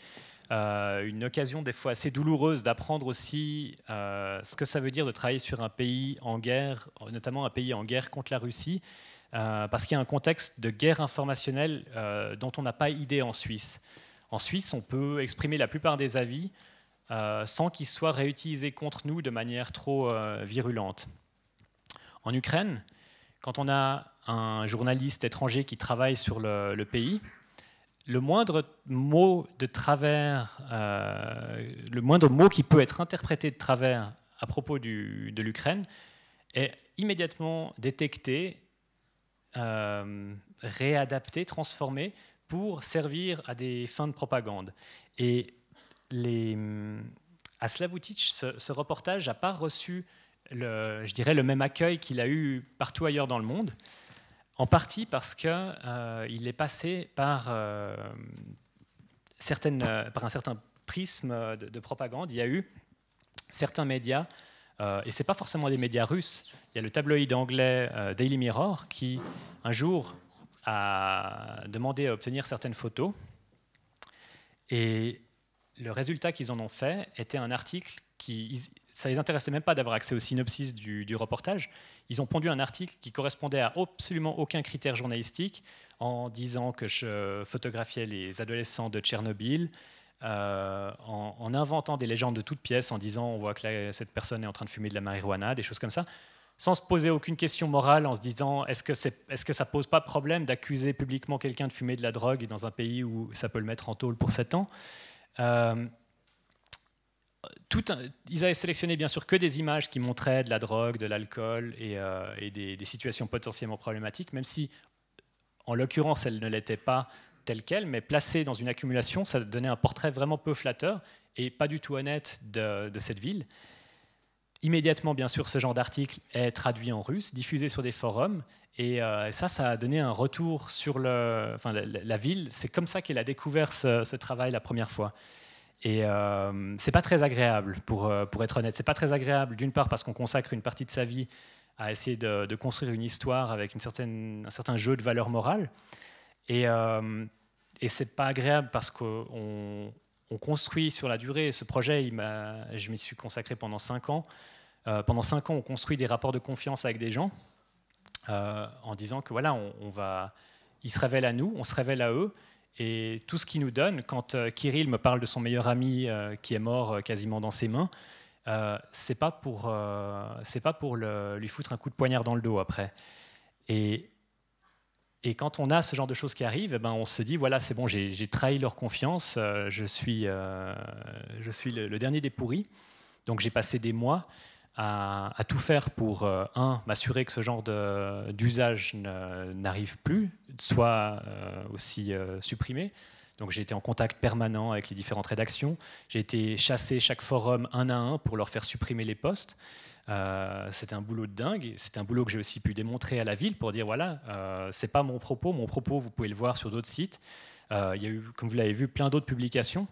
Euh, une occasion des fois assez douloureuse d'apprendre aussi ce que ça veut dire de travailler sur un pays en guerre, notamment un pays en guerre contre la Russie, parce qu'il y a un contexte de guerre informationnelle dont on n'a pas idée en Suisse. En Suisse, on peut exprimer la plupart des avis sans qu'ils soient réutilisés contre nous de manière trop virulente. En Ukraine, quand on a un journaliste étranger qui travaille sur le, pays, le moindre mot de travers, euh, le moindre mot qui peut être interprété de travers à propos de l'Ukraine est immédiatement détecté, euh, réadapté, transformé pour servir à des fins de propagande. Et les, à Slavutich, ce, reportage n'a pas reçu je dirais, le même accueil qu'il a eu partout ailleurs dans le monde, en partie parce qu'il euh, est passé par, euh, euh, par un certain prisme de, propagande. Il y a eu certains médias, et ce n'est pas forcément des médias russes, il y a le tabloïd anglais Daily Mirror qui, un jour, a demandé à obtenir certaines photos. Et le résultat qu'ils en ont fait était un article qui, ça les intéressait même pas d'avoir accès au synopsis du, reportage. Ils ont pondu un article qui correspondait à absolument aucun critère journalistique en disant que je photographiais les adolescents de Tchernobyl, euh, en, inventant des légendes de toutes pièces, en disant on voit que cette personne est en train de fumer de la marijuana, des choses comme ça. sans se poser aucune question morale, en se disant est-ce que, c'est, est-ce que ça pose pas problème d'accuser publiquement quelqu'un de fumer de la drogue dans un pays où ça peut le mettre en tôle pour 7 ans euh, ils avaient sélectionné bien sûr que des images qui montraient de la drogue, de l'alcool et, euh, des, situations potentiellement problématiques, même si en l'occurrence elles ne l'étaient pas telles quelles, mais placées dans une accumulation, ça donnait un portrait vraiment peu flatteur et pas du tout honnête de, cette ville. Immédiatement, bien sûr, ce genre d'article est traduit en russe, diffusé sur des forums, et euh, ça, ça a donné un retour sur la, ville. C'est comme ça qu'elle a découvert ce, travail la première fois. Et euh, c'est pas très agréable, pour, euh, pour être honnête. C'est pas très agréable, d'une part, parce qu'on consacre une partie de sa vie à essayer de, construire une histoire avec une certaine, un certain jeu de valeurs morales. Et, euh, et c'est pas agréable parce qu'on on construit sur la durée. Ce projet, il je m'y suis consacré pendant cinq ans. Euh, pendant cinq ans, on construit des rapports de confiance avec des gens euh, en disant que voilà, on, va, ils se révèlent à nous, on se révèle à eux, et tout ce qu'ils nous donnent, quand euh, Kirill me parle de son meilleur ami qui est mort quasiment dans ses mains, c'est pas pour, c'est pas pour lui foutre un coup de poignard dans le dos après. Et, et quand on a ce genre de choses qui arrivent, eh ben on se dit voilà, c'est bon, j'ai trahi leur confiance, je suis, je suis le, dernier des pourris. Donc j'ai passé des mois à, tout faire pour, euh, un, m'assurer que ce genre d'usage n'arrive plus, soit euh, aussi euh, supprimé. Donc j'ai été en contact permanent avec les différentes rédactions. J'ai été chasser chaque forum un à un pour leur faire supprimer les posts. c'était un boulot de dingue. C'est un boulot que j'ai aussi pu démontrer à la ville pour dire voilà, c'est pas mon propos. Mon propos, vous pouvez le voir sur d'autres sites. il y a eu, comme vous l'avez vu, plein d'autres publications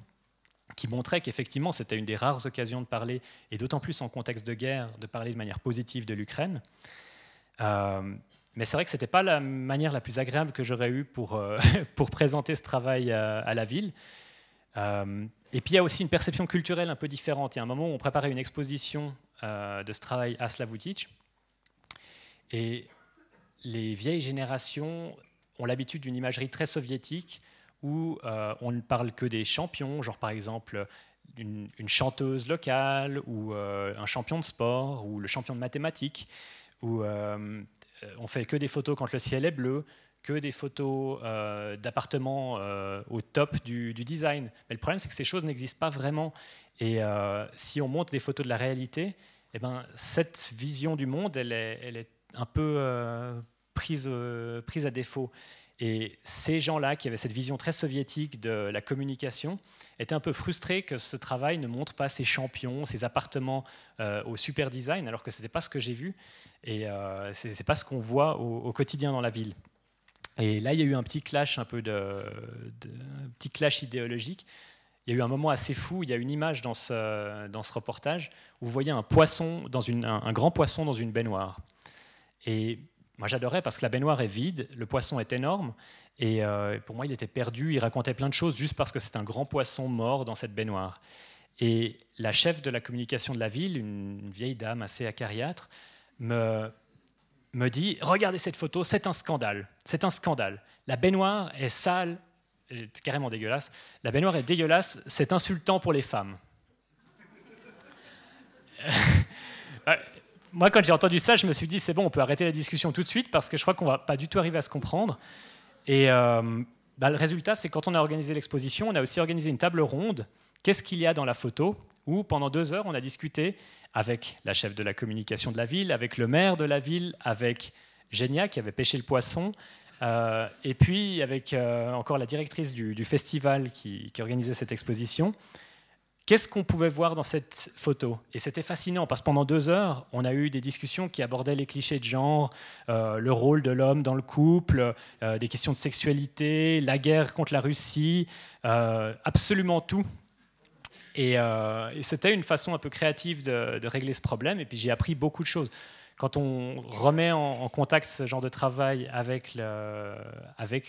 qui montrait qu'effectivement c'était une des rares occasions de parler, et d'autant plus en contexte de guerre, de parler de manière positive de l'Ukraine. Euh, mais c'est vrai que ce n'était pas la manière la plus agréable que j'aurais eue pour, euh, pour présenter ce travail à, la ville. Euh, et puis il y a aussi une perception culturelle un peu différente. Il y a un moment où on préparait une exposition de ce travail à Slavutich, et les vieilles générations ont l'habitude d'une imagerie très soviétique où euh, on ne parle que des champions, genre par exemple une, chanteuse locale ou euh, un champion de sport ou le champion de mathématiques, où euh, on fait que des photos quand le ciel est bleu, que des photos d'appartements au top du, design. Mais le problème, c'est que ces choses n'existent pas vraiment. Et si on montre des photos de la réalité, eh ben, cette vision du monde, elle est, elle est un peu prise, prise à défaut. Et ces gens-là, qui avaient cette vision très soviétique de la communication, étaient un peu frustrés que ce travail ne montre pas ces champions, ces appartements euh, au super design, alors que ce n'était pas ce que j'ai vu et euh, ce n'est pas ce qu'on voit au, quotidien dans la ville. Et là, il y a eu un petit clash, un peu de, petit clash idéologique. Il y a eu un moment assez fou. Il y a une image dans ce, dans ce reportage où vous voyez un poisson dans une, un grand poisson dans une baignoire. Et moi, j'adorais parce que la baignoire est vide, le poisson est énorme, et euh, pour moi, il était perdu. Il racontait plein de choses juste parce que c'est un grand poisson mort dans cette baignoire. Et la chef de la communication de la ville, une vieille dame assez acariâtre, me, me dit Regardez cette photo, c'est un scandale. C'est un scandale. La baignoire est sale, carrément dégueulasse. La baignoire est dégueulasse, c'est insultant pour les femmes. moi, quand j'ai entendu ça, je me suis dit, c'est bon, on peut arrêter la discussion tout de suite parce que je crois qu'on va pas du tout arriver à se comprendre. Et euh, bah, le résultat, c'est quand on a organisé l'exposition, on a aussi organisé une table ronde. Qu'est-ce qu'il y a dans la photo Où pendant deux heures, on a discuté avec la chef de la communication de la ville, avec le maire de la ville, avec Génia qui avait pêché le poisson, euh, et puis avec euh, encore la directrice du, festival qui, qui organisait cette exposition. Qu'est-ce qu'on pouvait voir dans cette photo? Et c'était fascinant parce que pendant deux heures, on a eu des discussions qui abordaient les clichés de genre, euh, le rôle de l'homme dans le couple, euh, des questions de sexualité, la guerre contre la Russie, euh, absolument tout. Et, c'était une façon un peu créative de, régler ce problème. Et puis j'ai appris beaucoup de choses. Quand on remet en, contact ce genre de travail avec, le, avec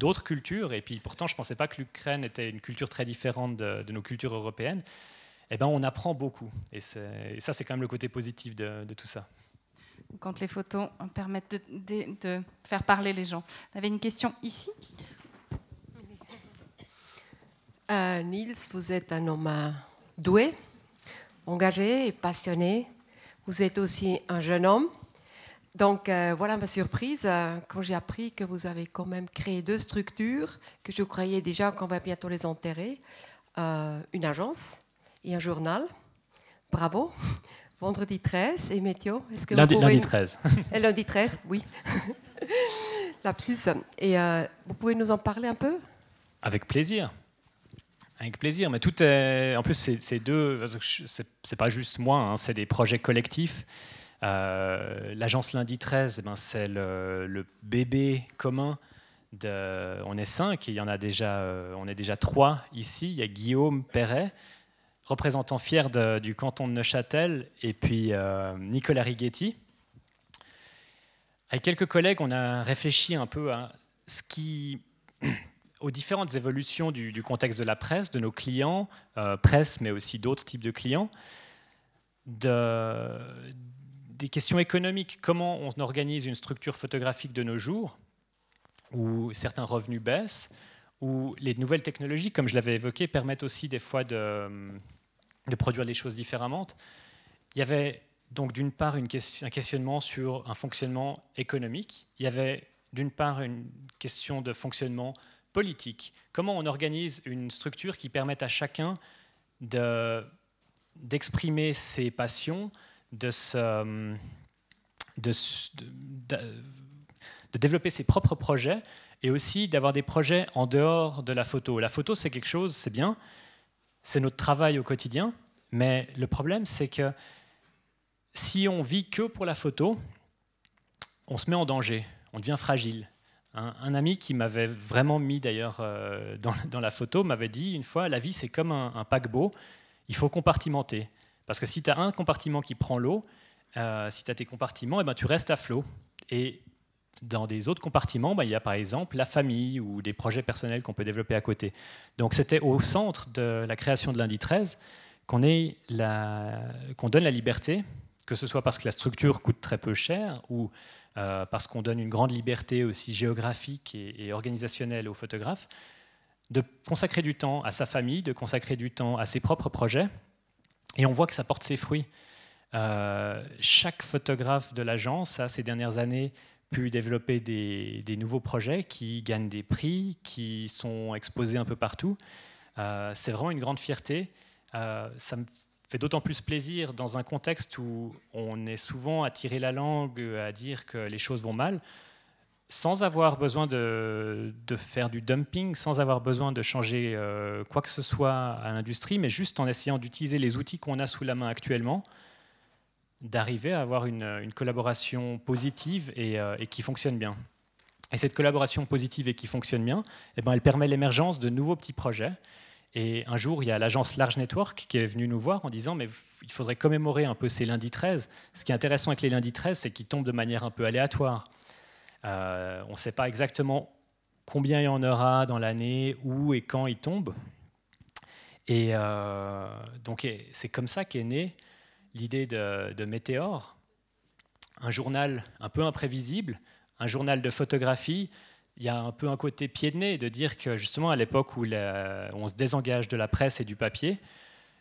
d'autres cultures, et puis pourtant je ne pensais pas que l'Ukraine était une culture très différente de, nos cultures européennes, eh ben, on apprend beaucoup. Et, ça, c'est quand même le côté positif de, tout ça. Quand les photos permettent de, faire parler les gens. Vous avez une question ici euh, Niels, vous êtes un homme doué, engagé et passionné. vous êtes aussi un jeune homme. Donc euh, voilà ma surprise euh, quand j'ai appris que vous avez quand même créé deux structures que je croyais déjà qu'on va bientôt les enterrer. Euh, une agence et un journal. Bravo. Vendredi 13 et météo. Est-ce que lundi, lundi 13. Et lundi 13, oui. Lapsus. Et vous pouvez nous en parler un peu? Avec plaisir. Avec plaisir, mais tout est. En plus, c'est deux. C'est pas juste moi, hein, c'est des projets collectifs. Euh, l'agence Lundi 13, eh ben, c'est le, bébé commun. On est cinq, il y en a déjà, euh, on est déjà trois ici. Il y a Guillaume Perret, représentant fier du canton de Neuchâtel, et puis euh, Nicolas Righetti. Avec quelques collègues, on a réfléchi un peu à aux différentes évolutions du, contexte de la presse, de nos clients, presse, mais aussi d'autres types de clients, de, des questions économiques. Comment on organise une structure photographique de nos jours, où certains revenus baissent, où les nouvelles technologies, comme je l'avais évoqué, permettent aussi des fois de, produire les choses différemment. Il y avait donc d'une part un questionnement sur un fonctionnement économique. Il y avait d'une part une question de fonctionnement politique. Comment on organise une structure qui permette à chacun d'exprimer ses passions, de, de, de, développer ses propres projets et aussi d'avoir des projets en dehors de la photo. La photo, c'est quelque chose, c'est bien, c'est notre travail au quotidien, mais le problème, c'est que si on vit que pour la photo, on se met en danger, on devient fragile. Un, ami qui m'avait vraiment mis d'ailleurs euh, dans, la photo m'avait dit une fois, la vie c'est comme un paquebot, il faut compartimenter. Parce que si tu as un compartiment qui prend l'eau, euh, si tu as tes compartiments, et eh ben, tu restes à flot. Et dans des autres compartiments, ben, il y a par exemple la famille ou des projets personnels qu'on peut développer à côté. Donc c'était au centre de la création de lundi 13 qu'on donne la liberté, que ce soit parce que la structure coûte très peu cher ou euh, parce qu'on donne une grande liberté aussi géographique et organisationnelle aux photographes, de consacrer du temps à sa famille, de consacrer du temps à ses propres projets et on voit que ça porte ses fruits. Euh, chaque photographe de l'agence a ces dernières années pu développer des, nouveaux projets qui gagnent des prix, qui sont exposés un peu partout. Euh, c'est vraiment une grande fierté. Euh, ça me fait d'autant plus plaisir dans un contexte où on est souvent à tirer la langue, à dire que les choses vont mal sans avoir besoin de, faire du dumping, sans avoir besoin de changer euh, quoi que ce soit à l'industrie, mais juste en essayant d'utiliser les outils qu'on a sous la main actuellement, d'arriver à avoir une, collaboration positive euh, et, qui fonctionne bien. Et cette collaboration positive et qui fonctionne bien, eh ben, elle permet l'émergence de nouveaux petits projets. Et un jour, il y a l'agence Large Network qui est venue nous voir en disant mais il faudrait commémorer un peu ces lundis 13. Ce qui est intéressant avec les lundis 13, c'est qu'ils tombent de manière un peu aléatoire. Euh, on ne sait pas exactement combien il y en aura dans l'année, où et quand il tombe. Et euh, donc c'est comme ça qu'est née l'idée de, de Météor, un journal un peu imprévisible, un journal de photographie. Il y a un peu un côté pied de nez de dire que justement à l'époque où on se désengage de la presse et du papier,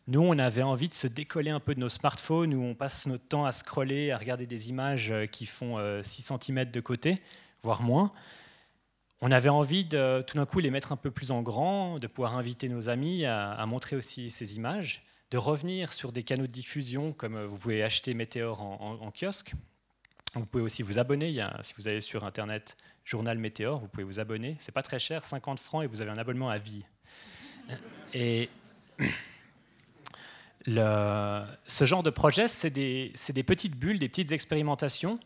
nous, on avait envie de se décoller un peu de nos smartphones où on passe notre temps à scroller, à regarder des images euh, qui font 6 euh, cm de côté, voire moins. On avait envie de tout d'un coup les mettre un peu plus en grand, de pouvoir inviter nos amis à, montrer aussi ces images, de revenir sur des canaux de diffusion comme euh, vous pouvez acheter Météor en, kiosque. Vous pouvez aussi vous abonner. Il y a, si vous allez sur Internet, Journal Météor, vous pouvez vous abonner. C'est pas très cher, 50 francs, et vous avez un abonnement à vie. Et ce genre de projet, c'est des, petites bulles, des petites expérimentations.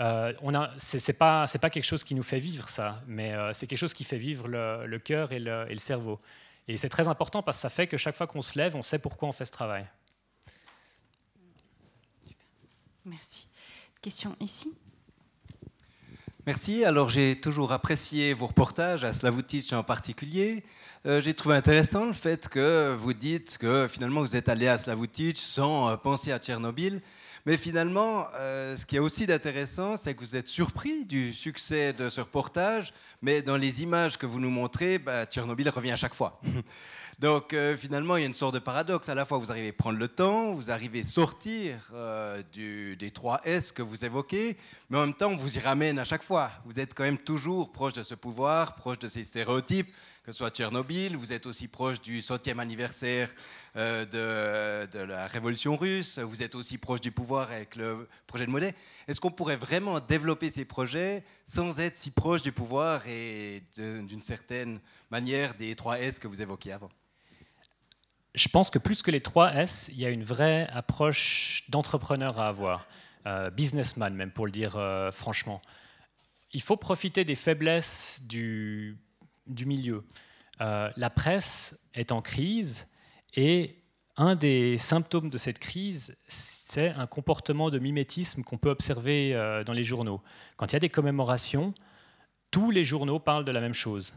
Euh, ce n'est pas, pas, quelque chose qui nous fait vivre ça, mais euh, c'est quelque chose qui fait vivre le, cœur et le, et le, cerveau. Et c'est très important parce que ça fait que chaque fois qu'on se lève, on sait pourquoi on fait ce travail. Merci. Question ici Merci. Alors j'ai toujours apprécié vos reportages, à Slavutich en particulier. Euh, j'ai trouvé intéressant le fait que vous dites que finalement vous êtes allé à Slavutich sans euh, penser à Tchernobyl. Mais finalement, euh, ce qui est aussi d'intéressant, c'est que vous êtes surpris du succès de ce reportage, mais dans les images que vous nous montrez, bah, Tchernobyl revient à chaque fois. Donc euh, finalement, il y a une sorte de paradoxe. À la fois, vous arrivez à prendre le temps, vous arrivez à sortir euh, des 3 S que vous évoquez, mais en même temps, on vous y ramène à chaque fois. Vous êtes quand même toujours proche de ce pouvoir, proche de ces stéréotypes, que ce soit Tchernobyl, vous êtes aussi proche du centième anniversaire euh, de, la révolution russe, vous êtes aussi proche du pouvoir avec le projet de monnaie. Est-ce qu'on pourrait vraiment développer ces projets sans être si proche du pouvoir et d'une certaine manière des 3 S que vous évoquiez avant? Je pense que plus que les 3 S, il y a une vraie approche d'entrepreneur à avoir, euh, businessman même pour le dire euh, franchement. Il faut profiter des faiblesses du, milieu. Euh, la presse est en crise et un des symptômes de cette crise, c'est un comportement de mimétisme qu'on peut observer dans les journaux. Quand il y a des commémorations, tous les journaux parlent de la même chose.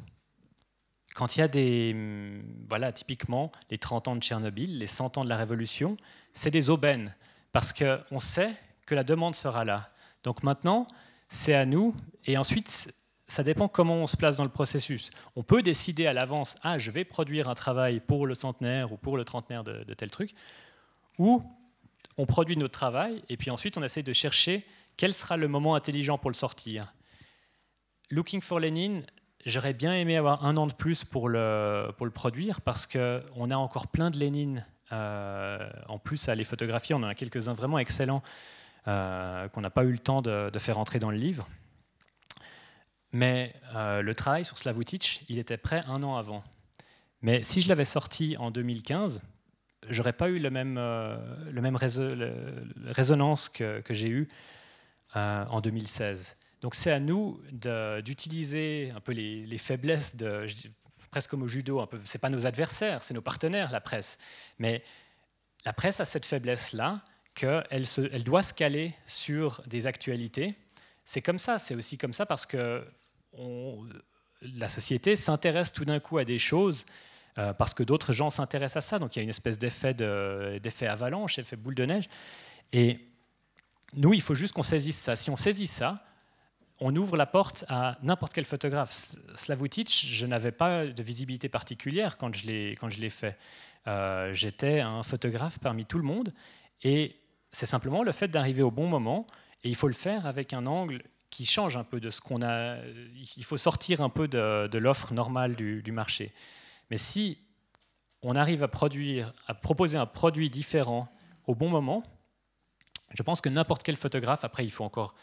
Quand il y a des, hum, voilà, typiquement les 30 ans de Tchernobyl, les 100 ans de la Révolution, c'est des aubaines, parce qu'on sait que la demande sera là. Donc maintenant, c'est à nous, et ensuite, ça dépend comment on se place dans le processus. On peut décider à l'avance, ah, je vais produire un travail pour le centenaire ou pour le trentenaire de, de, tel truc, ou on produit notre travail et puis ensuite on essaie de chercher quel sera le moment intelligent pour le sortir. Looking for Lenin, j'aurais bien aimé avoir un an de plus pour le, pour le produire parce qu'on a encore plein de Lénine euh, en plus à les photographier. On en a quelques-uns vraiment excellents euh, qu'on n'a pas eu le temps de, de faire entrer dans le livre. Mais euh, le travail sur Slavutich, il était prêt un an avant. Mais si je l'avais sorti en 2015, j'aurais pas eu le même, le même résonance que, que j'ai eu en 2016. Donc c'est à nous d'utiliser un peu les, les faiblesses de, presque comme au judo, peu. C'est pas nos adversaires, c'est nos partenaires, la presse. Mais la presse a cette faiblesse-là qu'elle elle doit se caler sur des actualités. C'est comme ça, c'est aussi comme ça parce que la société s'intéresse tout d'un coup à des choses euh, parce que d'autres gens s'intéressent à ça. Donc il y a une espèce d'effet, de, avalanche, effet boule de neige. Et nous, il faut juste qu'on saisisse ça. Si on saisit ça, on ouvre la porte à n'importe quel photographe. Slavutich, je n'avais pas de visibilité particulière quand je l'ai, fait. Euh, j'étais un photographe parmi tout le monde. Et c'est simplement le fait d'arriver au bon moment. Et il faut le faire avec un angle qui change un peu de ce qu'on a. Il faut sortir un peu de, de l'offre normale du, du, marché. Mais si on arrive à produire, à proposer un produit différent au bon moment, je pense que n'importe quel photographe, après il faut encore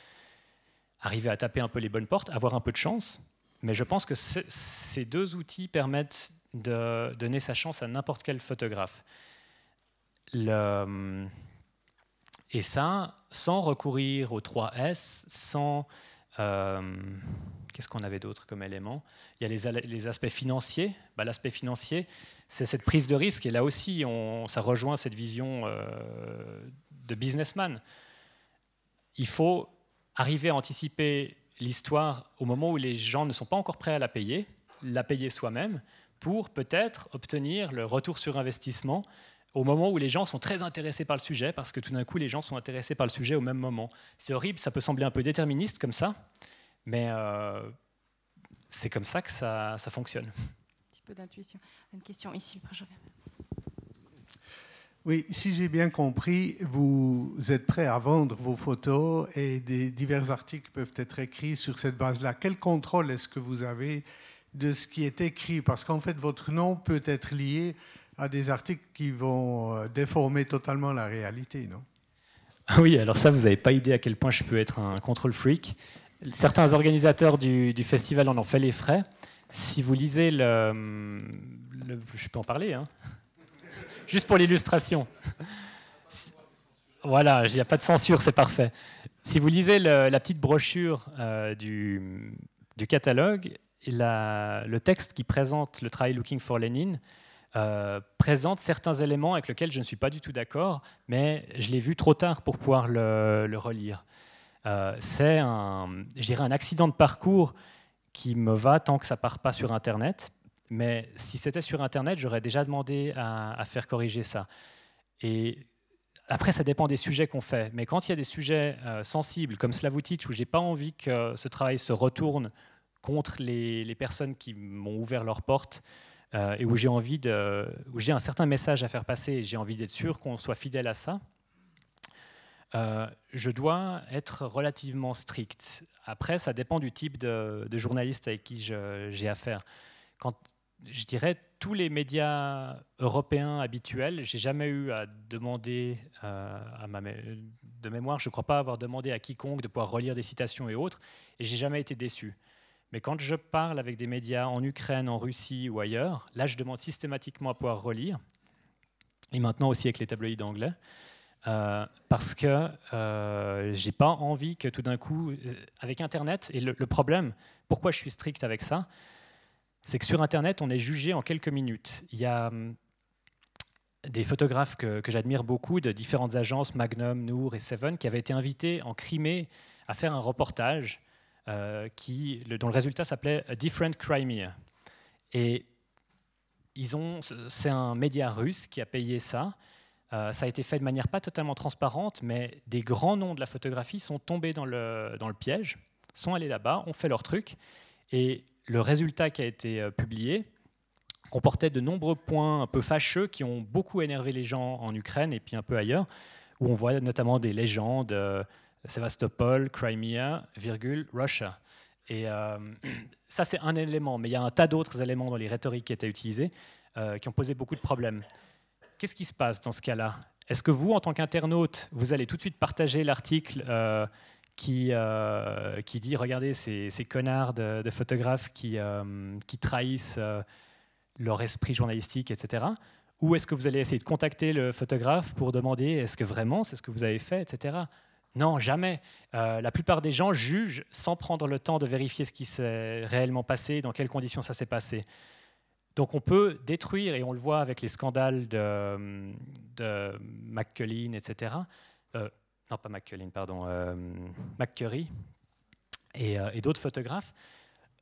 arriver à taper un peu les bonnes portes, avoir un peu de chance, mais je pense que ces deux outils permettent de donner sa chance à n'importe quel photographe. Et ça, sans recourir aux 3S, sans... Euh, Qu'est-ce qu'on avait d'autre comme élément? Il y a les, aspects financiers. Bah, L'aspect financier, c'est cette prise de risque. Et là aussi, ça rejoint cette vision euh, de businessman. Il faut arriver à anticiper l'histoire au moment où les gens ne sont pas encore prêts à la payer, la payer soi-même, pour peut-être obtenir le retour sur investissement au moment où les gens sont très intéressés par le sujet, parce que tout d'un coup, les gens sont intéressés par le sujet au même moment. C'est horrible, ça peut sembler un peu déterministe comme ça, mais euh, c'est comme ça que ça, ça fonctionne. Un petit peu d'intuition. Une question ici, je reviens. Oui, si j'ai bien compris, vous êtes prêt à vendre vos photos et divers articles peuvent être écrits sur cette base-là. Quel contrôle est-ce que vous avez de ce qui est écrit? Parce qu'en fait, votre nom peut être lié à des articles qui vont euh, déformer totalement la réalité, non? Oui, alors ça, vous n'avez pas idée à quel point je peux être un contrôle freak. Certains organisateurs du, du, festival en ont fait les frais. Si vous lisez le... le je peux en parler, hein juste pour l'illustration. Voilà, il n'y a pas de censure, c'est parfait. Si vous lisez la petite brochure euh, du, catalogue, le texte qui présente le travail Looking for Lenin, euh, présente certains éléments avec lesquels je ne suis pas du tout d'accord, mais je l'ai vu trop tard pour pouvoir le, le relire. Euh, c'est un, un accident de parcours qui me va tant que ça part pas sur Internet. Mais si c'était sur Internet, j'aurais déjà demandé à, faire corriger ça. Et après, ça dépend des sujets qu'on fait. Mais quand il y a des sujets euh, sensibles comme Slavutich, où j'ai pas envie que ce travail se retourne contre les, personnes qui m'ont ouvert leurs portes, euh, et où j'ai envie de, où j'ai un certain message à faire passer et j'ai envie d'être sûr qu'on soit fidèle à ça, euh, je dois être relativement strict. Après, ça dépend du type de, journaliste avec qui j'ai affaire. Quand, je dirais, tous les médias européens habituels, j'ai jamais eu à demander euh, de mémoire, je ne crois pas avoir demandé à quiconque de pouvoir relire des citations et autres, et j'ai jamais été déçu. Mais quand je parle avec des médias en Ukraine, en Russie ou ailleurs, là, je demande systématiquement à pouvoir relire, et maintenant aussi avec les tabloïds anglais. Euh, parce que euh, j'ai pas envie que tout d'un coup, euh, avec Internet, et le, problème, pourquoi je suis strict avec ça, c'est que sur Internet, on est jugé en quelques minutes. Il y a hum, des photographes que, j'admire beaucoup de différentes agences, Magnum, Noor et Seven, qui avaient été invités en Crimée à faire un reportage euh, dont le résultat s'appelait Different Crimea. Et c'est un média russe qui a payé ça. Euh, ça a été fait de manière pas totalement transparente, mais des grands noms de la photographie sont tombés dans le, dans le piège, sont allés là-bas, ont fait leur truc, et le résultat qui a été euh, publié comportait de nombreux points un peu fâcheux qui ont beaucoup énervé les gens en Ukraine et puis un peu ailleurs, où on voit notamment des légendes euh, Sébastopol, Crimea, virgule, Russia. Et ça, c'est un élément, mais il y a un tas d'autres éléments dans les rhétoriques qui étaient utilisées qui ont posé beaucoup de problèmes. Qu'est-ce qui se passe dans ce cas-là? Est-ce que vous, en tant qu'internaute, vous allez tout de suite partager l'article euh, qui, euh, qui dit, regardez, ces, ces connards de, photographes qui, euh, qui trahissent leur esprit journalistique, etc. Ou est-ce que vous allez essayer de contacter le photographe pour demander, est-ce que vraiment c'est ce que vous avez fait, etc. Non, jamais. la plupart des gens jugent sans prendre le temps de vérifier ce qui s'est réellement passé, dans quelles conditions ça s'est passé. Donc on peut détruire, et on le voit avec les scandales de, de etc. Euh, non, pas McCullin, pardon, euh, McCurry et, euh, et d'autres photographes.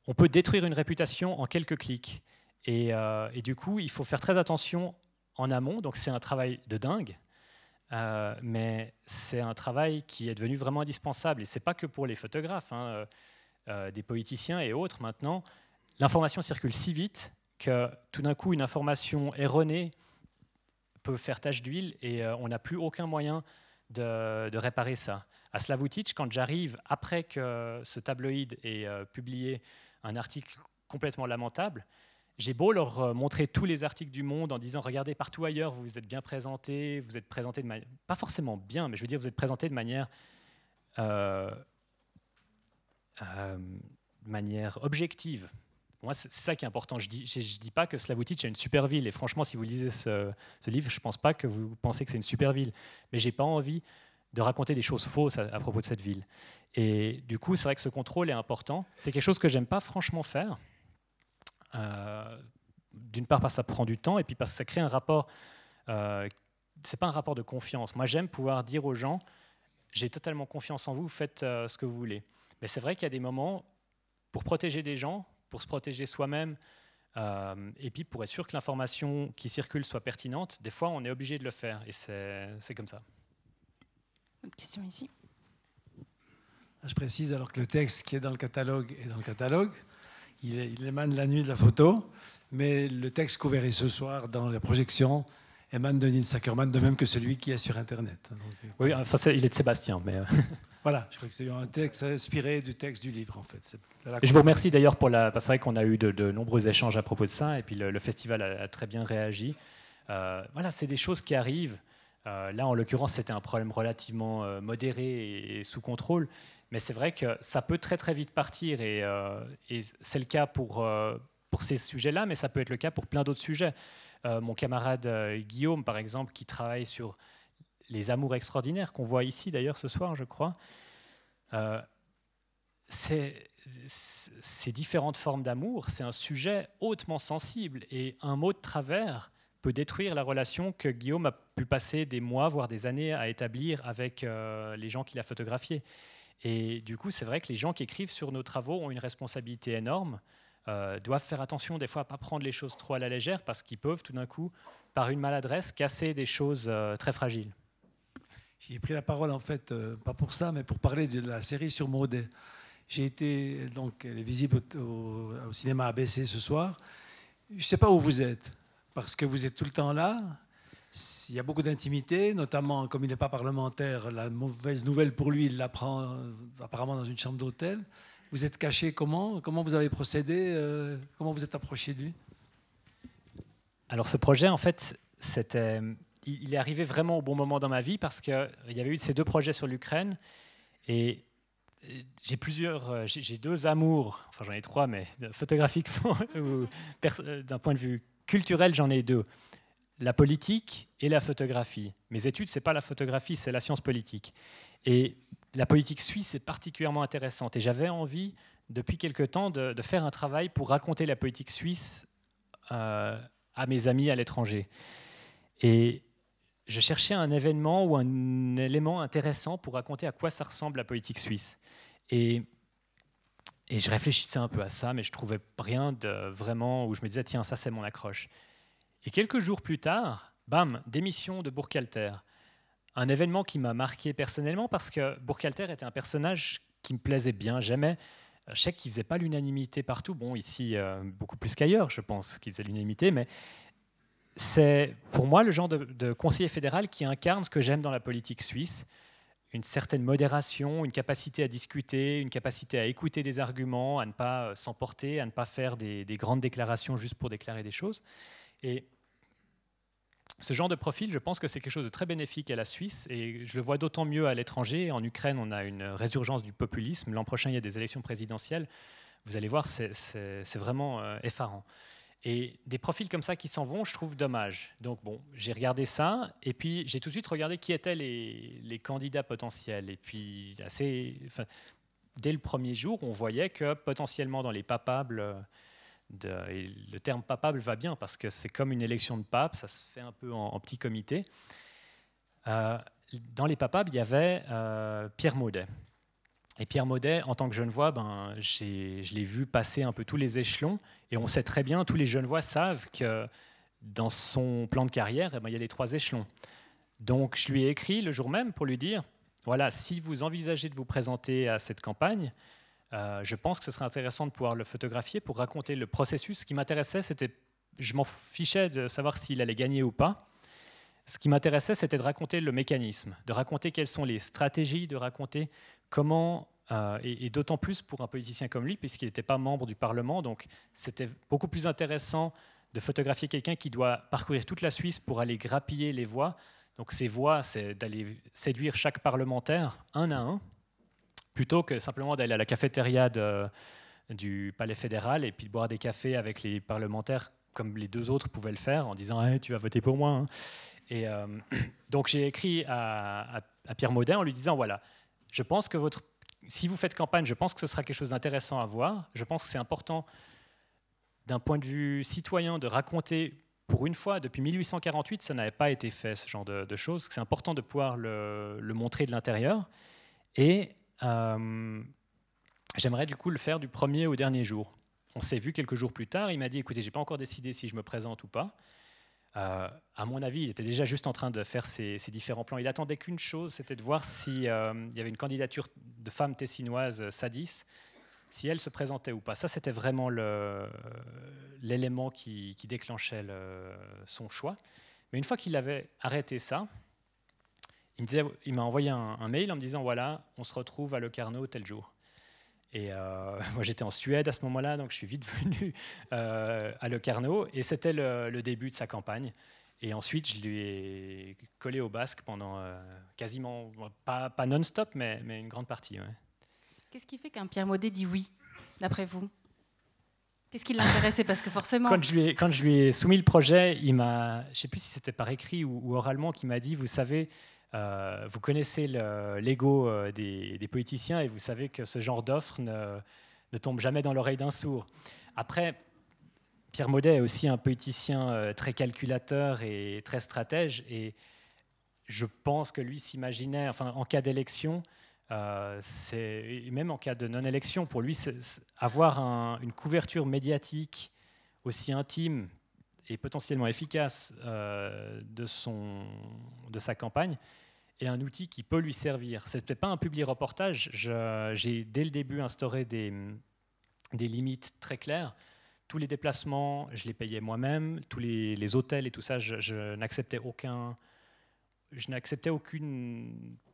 On peut détruire une réputation en quelques clics. Et, et, du coup, il faut faire très attention en amont. Donc c'est un travail de dingue. mais c'est un travail qui est devenu vraiment indispensable. Et ce n'est pas que pour les photographes, hein, des politiciens et autres maintenant. L'information circule si vite que tout d'un coup, une information erronée peut faire tache d'huile et euh, on n'a plus aucun moyen de, réparer ça. À Slavutich, quand j'arrive, après que ce tabloïd ait euh, publié un article complètement lamentable, j'ai beau leur euh, montrer tous les articles du monde en disant regardez partout ailleurs vous vous êtes bien présenté, vous êtes présenté de manière pas forcément bien, mais je veux dire vous êtes présenté de manière manière objective. Moi, c'est ça qui est important. Je ne dis, je, dis, pas que Slavutich est une super ville. Et franchement, si vous lisez ce, livre, je ne pense pas que vous pensez que c'est une super ville. Mais j'ai pas envie de raconter des choses fausses à, propos de cette ville. Et du coup, c'est vrai que ce contrôle est important. C'est quelque chose que j'aime pas franchement faire. Euh, d'une part parce que ça prend du temps, et puis parce que ça crée un rapport. Euh, c'est pas un rapport de confiance. Moi, j'aime pouvoir dire aux gens j'ai totalement confiance en vous, faites euh, ce que vous voulez. Mais c'est vrai qu'il y a des moments pour protéger des gens, pour se protéger soi-même, euh, et puis pour être sûr que l'information qui circule soit pertinente, des fois on est obligé de le faire, et c'est comme ça. Une question ici. Je précise alors que le texte qui est dans le catalogue est dans le catalogue. Il, il émane la nuit de la photo, mais le texte couvert ce soir dans la projection émane de Neil Sackerman, de même que celui qui est sur Internet. oui, enfin, il est de Sébastien, mais. Euh, Voilà, je crois que c'est un texte inspiré du texte du livre, en fait. Je vous remercie d'ailleurs pour la. C'est vrai qu'on a eu de, nombreux échanges à propos de ça, et puis le, festival a, très bien réagi. Euh, voilà, c'est des choses qui arrivent. Euh, là, en l'occurrence, c'était un problème relativement euh, modéré et, sous contrôle, mais c'est vrai que ça peut très très vite partir, et, et c'est le cas pour, pour ces sujets-là, mais ça peut être le cas pour plein d'autres sujets. Mon camarade Guillaume, par exemple, qui travaille sur les amours extraordinaires qu'on voit ici d'ailleurs ce soir, je crois. Euh, ces différentes formes d'amour, c'est un sujet hautement sensible et un mot de travers peut détruire la relation que Guillaume a pu passer des mois, voire des années à établir avec euh, les gens qu'il a photographiés. Et du coup, c'est vrai que les gens qui écrivent sur nos travaux ont une responsabilité énorme, euh, doivent faire attention des fois à ne pas prendre les choses trop à la légère parce qu'ils peuvent tout d'un coup, par une maladresse, casser des choses très fragiles. J'ai pris la parole en fait, euh, pas pour ça, mais pour parler de la série sur Maudet. J'ai été, donc, elle est visible au, cinéma ABC ce soir. je ne sais pas où vous êtes, parce que vous êtes tout le temps là. Il y a beaucoup d'intimité, notamment comme il n'est pas parlementaire, la mauvaise nouvelle pour lui, il l'apprend euh, apparemment dans une chambre d'hôtel. Vous êtes caché comment? Comment vous avez procédé euh, Comment vous êtes approché de lui? Alors ce projet, en fait, c'était, il est arrivé vraiment au bon moment dans ma vie parce qu'il y avait eu ces deux projets sur l'Ukraine et j'ai plusieurs, euh, j'ai deux amours, enfin j'en ai trois, mais photographiquement ou d'un point de vue culturel, j'en ai deux la politique et la photographie. Mes études, c'est pas la photographie, c'est la science politique. Et la politique suisse est particulièrement intéressante. Et j'avais envie, depuis quelque temps, de, faire un travail pour raconter la politique suisse euh, à mes amis à l'étranger. Et je cherchais un événement ou un élément intéressant pour raconter à quoi ça ressemble la politique suisse. Et, et je réfléchissais un peu à ça, mais je trouvais rien de vraiment où je me disais, tiens, ça c'est mon accroche. Et quelques jours plus tard, bam, démission de Bourcalter. Un événement qui m'a marqué personnellement parce que Bourcalter était un personnage qui me plaisait bien. J'aimais. Je sais qu'il ne faisait pas l'unanimité partout. Bon, ici, euh, beaucoup plus qu'ailleurs, je pense, qu'il faisait l'unanimité. Mais c'est pour moi le genre de, conseiller fédéral qui incarne ce que j'aime dans la politique suisse une certaine modération, une capacité à discuter, une capacité à écouter des arguments, à ne pas euh, s'emporter, à ne pas faire des, grandes déclarations juste pour déclarer des choses. Et ce genre de profil, je pense que c'est quelque chose de très bénéfique à la Suisse et je le vois d'autant mieux à l'étranger. En Ukraine, on a une résurgence du populisme. L'an prochain, il y a des élections présidentielles. Vous allez voir, c'est vraiment euh, effarant. Et des profils comme ça qui s'en vont, je trouve dommage. Donc bon, j'ai regardé ça et puis j'ai tout de suite regardé qui étaient les, candidats potentiels. Et puis assez, dès le premier jour, on voyait que potentiellement dans les papables le terme papable va bien parce que c'est comme une élection de pape, ça se fait un peu en, petit comité. Euh, dans les papables, il y avait euh, Pierre Maudet. Et Pierre Maudet, en tant que Genevois, ben, je l'ai vu passer un peu tous les échelons. Et on sait très bien, tous les Genevois savent que dans son plan de carrière, eh ben, il y a les trois échelons. Donc je lui ai écrit le jour même pour lui dire, voilà, si vous envisagez de vous présenter à cette campagne, euh, je pense que ce serait intéressant de pouvoir le photographier pour raconter le processus. Ce qui m'intéressait, c'était, je m'en fichais de savoir s'il allait gagner ou pas. Ce qui m'intéressait, c'était de raconter le mécanisme, de raconter quelles sont les stratégies, de raconter comment, euh, et, d'autant plus pour un politicien comme lui, puisqu'il n'était pas membre du Parlement, donc c'était beaucoup plus intéressant de photographier quelqu'un qui doit parcourir toute la Suisse pour aller grappiller les voix. Donc ces voix, c'est d'aller séduire chaque parlementaire un à un, plutôt que simplement d'aller à la cafétéria du Palais fédéral et puis de boire des cafés avec les parlementaires comme les deux autres pouvaient le faire en disant tu vas voter pour moi. Hein. Et euh, donc j'ai écrit à, Pierre Maudin en lui disant voilà, je pense que votre, si vous faites campagne, je pense que ce sera quelque chose d'intéressant à voir. Je pense que c'est important d'un point de vue citoyen de raconter pour une fois, depuis 1848, ça n'avait pas été fait, ce genre de, choses. C'est important de pouvoir le, le montrer de l'intérieur. Et euh, j'aimerais du coup le faire du premier au dernier jour. On s'est vu quelques jours plus tard. Il m'a dit écoutez, j'ai pas encore décidé si je me présente ou pas. Euh, à mon avis, il était déjà juste en train de faire ses, différents plans. Il attendait qu'une chose, c'était de voir s'il euh, y avait une candidature de femme tessinoise, Sadis, si elle se présentait ou pas. Ça, c'était vraiment l'élément qui, déclenchait son choix. Mais une fois qu'il avait arrêté ça, il m'a envoyé un, mail en me disant voilà, on se retrouve à Locarno tel jour. Et euh, moi, j'étais en Suède à ce moment-là, donc je suis vite venu euh, à Locarno, et c'était le, début de sa campagne. Et ensuite, je lui ai collé au basque pendant euh, quasiment, pas, pas non-stop, mais, mais, une grande partie. Qu'est-ce qui fait qu'un Pierre Maudet dit oui, d'après vous? Qu'est-ce qui l'intéressait? Parce que forcément. Quand je, lui ai, quand je lui ai soumis le projet, il m'a, je ne sais plus si c'était par écrit ou, ou oralement, qui m'a dit Vous savez, euh, vous connaissez l'ego euh, des, politiciens et vous savez que ce genre d'offre ne, tombe jamais dans l'oreille d'un sourd. Après, Pierre Maudet est aussi un politicien euh, très calculateur et très stratège. Et je pense que lui s'imaginait, en cas d'élection, c'est même en cas de non-élection, pour lui, avoir une couverture médiatique aussi intime potentiellement efficace de, son, de sa campagne, et un outil qui peut lui servir. Ce n'était pas un public reportage. J'ai dès le début instauré des, des limites très claires. tous les déplacements, je les payais moi-même, tous les, hôtels et tout ça, je, n'acceptais aucun,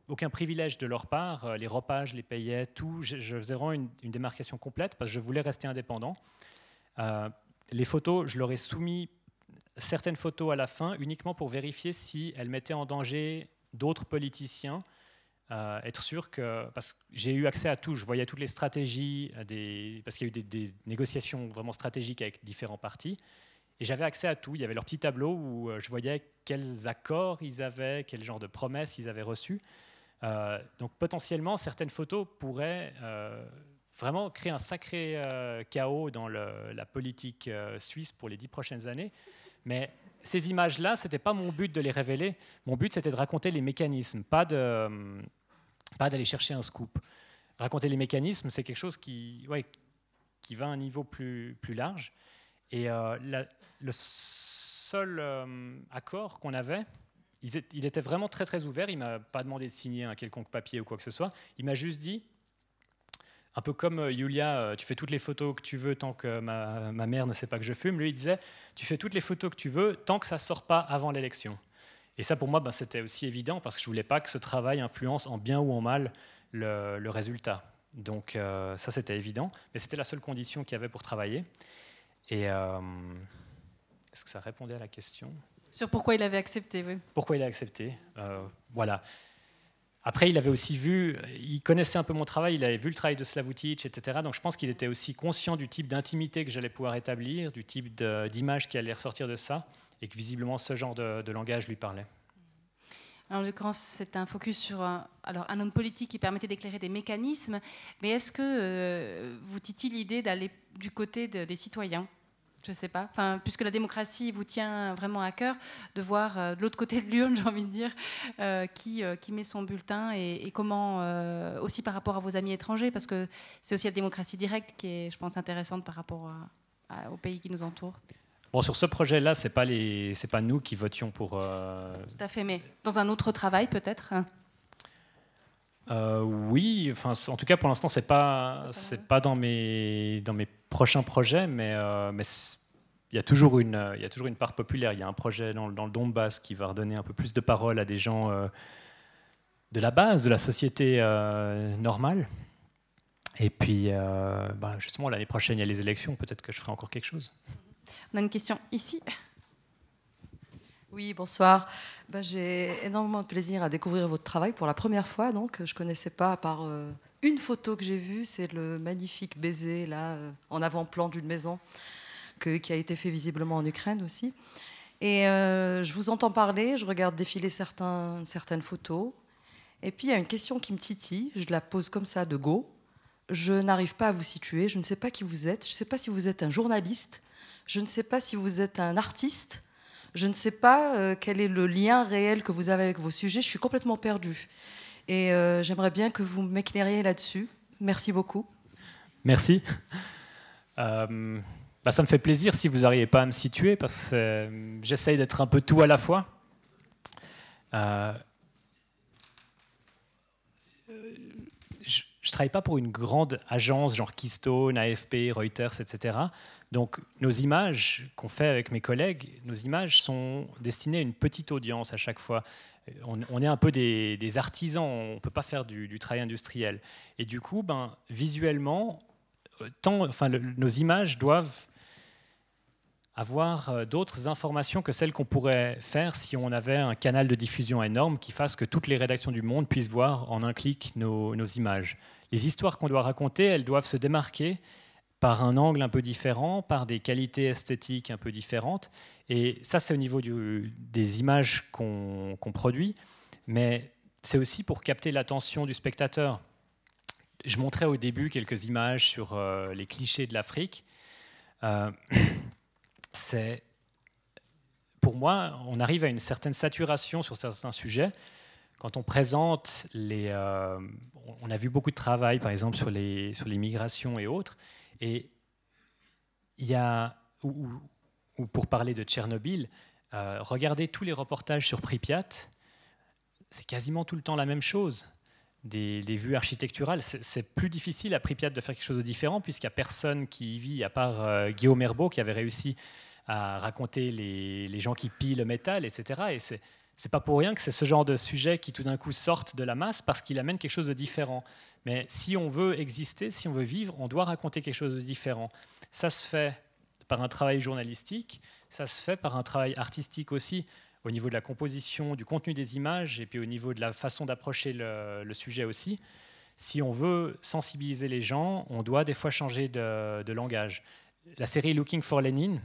aucun privilège de leur part. Euh, les repas, je les payais, tout. Je, faisais vraiment une, démarcation complète parce que je voulais rester indépendant. Euh, les photos, je leur ai soumis certaines photos à la fin uniquement pour vérifier si elles mettaient en danger d'autres politiciens euh, être sûr que, parce que j'ai eu accès à tout, je voyais toutes les stratégies, des, parce qu'il y a eu des, négociations vraiment stratégiques avec différents partis, et j'avais accès à tout. Il y avait leur petit tableau où euh, je voyais quels accords ils avaient, quel genre de promesses ils avaient reçues. Euh, donc potentiellement, certaines photos pourraient vraiment créer un sacré chaos dans la politique suisse pour les dix prochaines années. Mais ces images-là, ce n'était pas mon but de les révéler. Mon but, c'était de raconter les mécanismes, pas pas d'aller chercher un scoop. Raconter les mécanismes, c'est quelque chose qui, ouais, qui va à un niveau plus, plus large. Et euh, le seul euh, accord qu'on avait, il était vraiment très très ouvert. Il m'a pas demandé de signer un quelconque papier ou quoi que ce soit. Il m'a juste dit, un peu comme euh, Yulia, tu fais toutes les photos que tu veux tant que ma, ma, mère ne sait pas que je fume. Lui, il disait, tu fais toutes les photos que tu veux tant que ça sort pas avant l'élection. Et ça, pour moi, ben, c'était aussi évident parce que je voulais pas que ce travail influence en bien ou en mal le, résultat. Donc euh, ça, c'était évident, mais c'était la seule condition qu'il y avait pour travailler. Et euh, est-ce que ça répondait à la question? Sur pourquoi il avait accepté, oui. Pourquoi il a accepté? Euh, Voilà. Après, il avait aussi vu, il connaissait un peu mon travail, il avait vu le travail de Slavutic, etc. Donc je pense qu'il était aussi conscient du type d'intimité que j'allais pouvoir établir, du type d'image qui allait ressortir de ça et que visiblement ce genre de, langage lui parlait. En l'occurrence, c'est un focus sur un, alors, un homme politique qui permettait d'éclairer des mécanismes, mais est-ce que euh, vous titille l'idée d'aller du côté des citoyens? Je ne sais pas, enfin, puisque la démocratie vous tient vraiment à cœur, de voir euh, de l'autre côté de l'urne, j'ai envie de dire, euh, qui, qui met son bulletin et, comment, aussi par rapport à vos amis étrangers, parce que c'est aussi la démocratie directe qui est, je pense, intéressante par rapport au pays qui nous entoure. Bon, sur ce projet-là, ce n'est pas, les... pas nous qui votions pour... Euh, Tout à fait, mais dans un autre travail peut-être euh, oui, enfin, en tout cas pour l'instant c'est pas c'est pas dans mes dans mes prochains projets, mais euh, mais il y a toujours une il y a toujours une part populaire. Il y a un projet dans, dans, le Donbass qui va redonner un peu plus de parole à des gens de la base de la société normale. Et puis bah, justement l'année prochaine il y a les élections. Peut-être que je ferai encore quelque chose. On a une question ici. Oui, bonsoir. Ben, j'ai énormément de plaisir à découvrir votre travail pour la première fois. Donc, je ne connaissais pas, à part euh, une photo que j'ai vue, c'est le magnifique baiser là, euh, en avant-plan d'une maison, qui a été fait visiblement en Ukraine aussi. Et euh, je vous entends parler, je regarde défiler certaines photos. Et puis, il y a une question qui me titille. Je la pose comme ça, de go. Je n'arrive pas à vous situer. Je ne sais pas qui vous êtes. Je ne sais pas si vous êtes un journaliste je ne sais pas si vous êtes un artiste. Je ne sais pas euh, quel est le lien réel que vous avez avec vos sujets. Je suis complètement perdue. Et euh, j'aimerais bien que vous m'éclairiez là-dessus. Merci beaucoup. Merci. Euh, bah, ça me fait plaisir si vous n'arrivez pas à me situer, parce que j'essaye d'être un peu tout à la fois. Je ne travaille pas pour une grande agence genre Keystone, AFP, Reuters, etc. Donc nos images qu'on fait avec mes collègues, nos images sont destinées à une petite audience à chaque fois. On, est un peu des, artisans, on ne peut pas faire du, travail industriel. Et du coup, ben, visuellement, euh, nos images doivent avoir euh, d'autres informations que celles qu'on pourrait faire si on avait un canal de diffusion énorme qui fasse que toutes les rédactions du monde puissent voir en un clic nos, images. Les histoires qu'on doit raconter, elles doivent se démarquer par un angle un peu différent, par des qualités esthétiques un peu différentes. Et ça, c'est au niveau des images qu'on produit, mais c'est aussi pour capter l'attention du spectateur. Je montrais au début quelques images sur euh, les clichés de l'Afrique. Euh, c'est pour moi, on arrive à une certaine saturation sur certains sujets. Quand on présente les, euh, on a vu beaucoup de travail, par exemple sur les sur les migrations et autres, et il y a, ou, pour parler de Tchernobyl, euh, regardez tous les reportages sur Pripyat, c'est quasiment tout le temps la même chose. des, vues architecturales. C'est plus difficile à Pripyat de faire quelque chose de différent, puisqu'il n'y a personne qui y vit, à part euh, Guillaume Herbeau, qui avait réussi à raconter les, gens qui pillent le métal, etc. Et c'est c'est pas pour rien que c'est ce genre de sujet qui tout d'un coup sortent de la masse parce qu'il amène quelque chose de différent. Mais si on veut exister, si on veut vivre, on doit raconter quelque chose de différent. Ça se fait par un travail journalistique, ça se fait par un travail artistique aussi au niveau de la composition, du contenu des images et puis au niveau de la façon d'approcher le, sujet aussi. Si on veut sensibiliser les gens, on doit des fois changer de, langage. La série Looking for Lenin,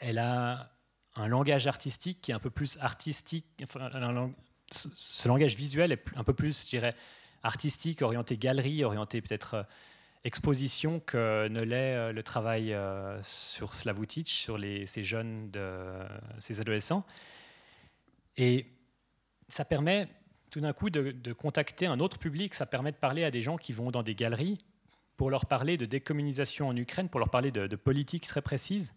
elle a un langage artistique qui est un peu plus artistique. ce langage visuel est un peu plus, je dirais, artistique, orienté galerie, orienté peut-être euh, exposition que ne l'est euh, le travail euh, sur Slavutich, sur ces jeunes, ces adolescents. Et ça permet tout d'un coup de, contacter un autre public, ça permet de parler à des gens qui vont dans des galeries pour leur parler de décommunisation en Ukraine, pour leur parler de politique très précise.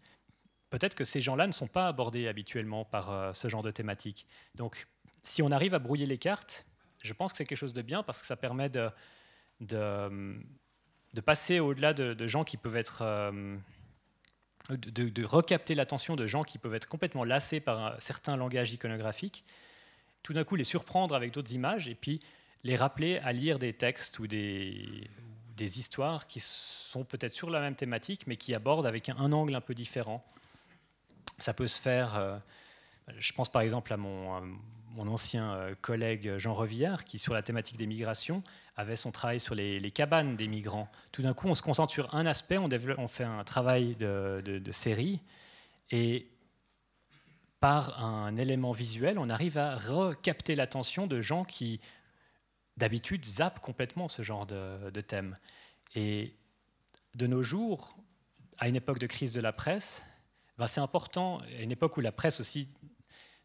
Peut-être que ces gens-là ne sont pas abordés habituellement par euh, ce genre de thématique. Donc, si on arrive à brouiller les cartes, je pense que c'est quelque chose de bien parce que ça permet de, passer au-delà de, gens qui peuvent être euh, de, recapter l'attention de gens qui peuvent être complètement lassés par certains langages iconographiques, tout d'un coup les surprendre avec d'autres images et puis les rappeler à lire des textes ou des histoires qui sont peut-être sur la même thématique mais qui abordent avec un, angle un peu différent. Ça peut se faire, euh, je pense par exemple à mon, mon ancien euh, collègue Jean Revillard, qui sur la thématique des migrations avait son travail sur les, cabanes des migrants. Tout d'un coup, on se concentre sur un aspect, on, fait un travail de, série, et par un élément visuel, on arrive à recapter l'attention de gens qui, d'habitude, zappent complètement ce genre de, de thème. Et de nos jours, à une époque de crise de la presse, ben c'est important, à une époque où la presse aussi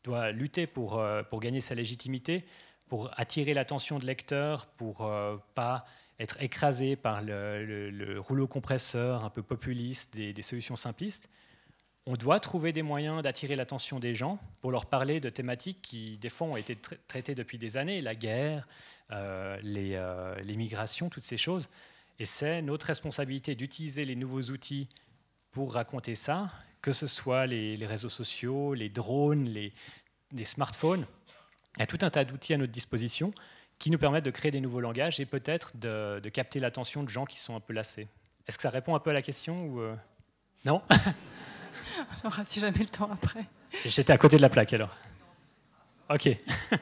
doit lutter pour, euh, pour gagner sa légitimité, pour attirer l'attention de lecteurs, pour euh, pas être écrasé par le, rouleau compresseur un peu populiste des, solutions simplistes. On doit trouver des moyens d'attirer l'attention des gens pour leur parler de thématiques qui, des fois, ont été traitées depuis des années, la guerre, euh, les, migrations, toutes ces choses. Et c'est notre responsabilité d'utiliser les nouveaux outils pour raconter ça, que ce soit les, réseaux sociaux, les drones, les, smartphones. Il y a tout un tas d'outils à notre disposition qui nous permettent de créer des nouveaux langages et peut-être de, capter l'attention de gens qui sont un peu lassés. Est-ce que ça répond un peu à la question ou euh, Non? On aura si jamais le temps après. J'étais à côté de la plaque alors. Ok.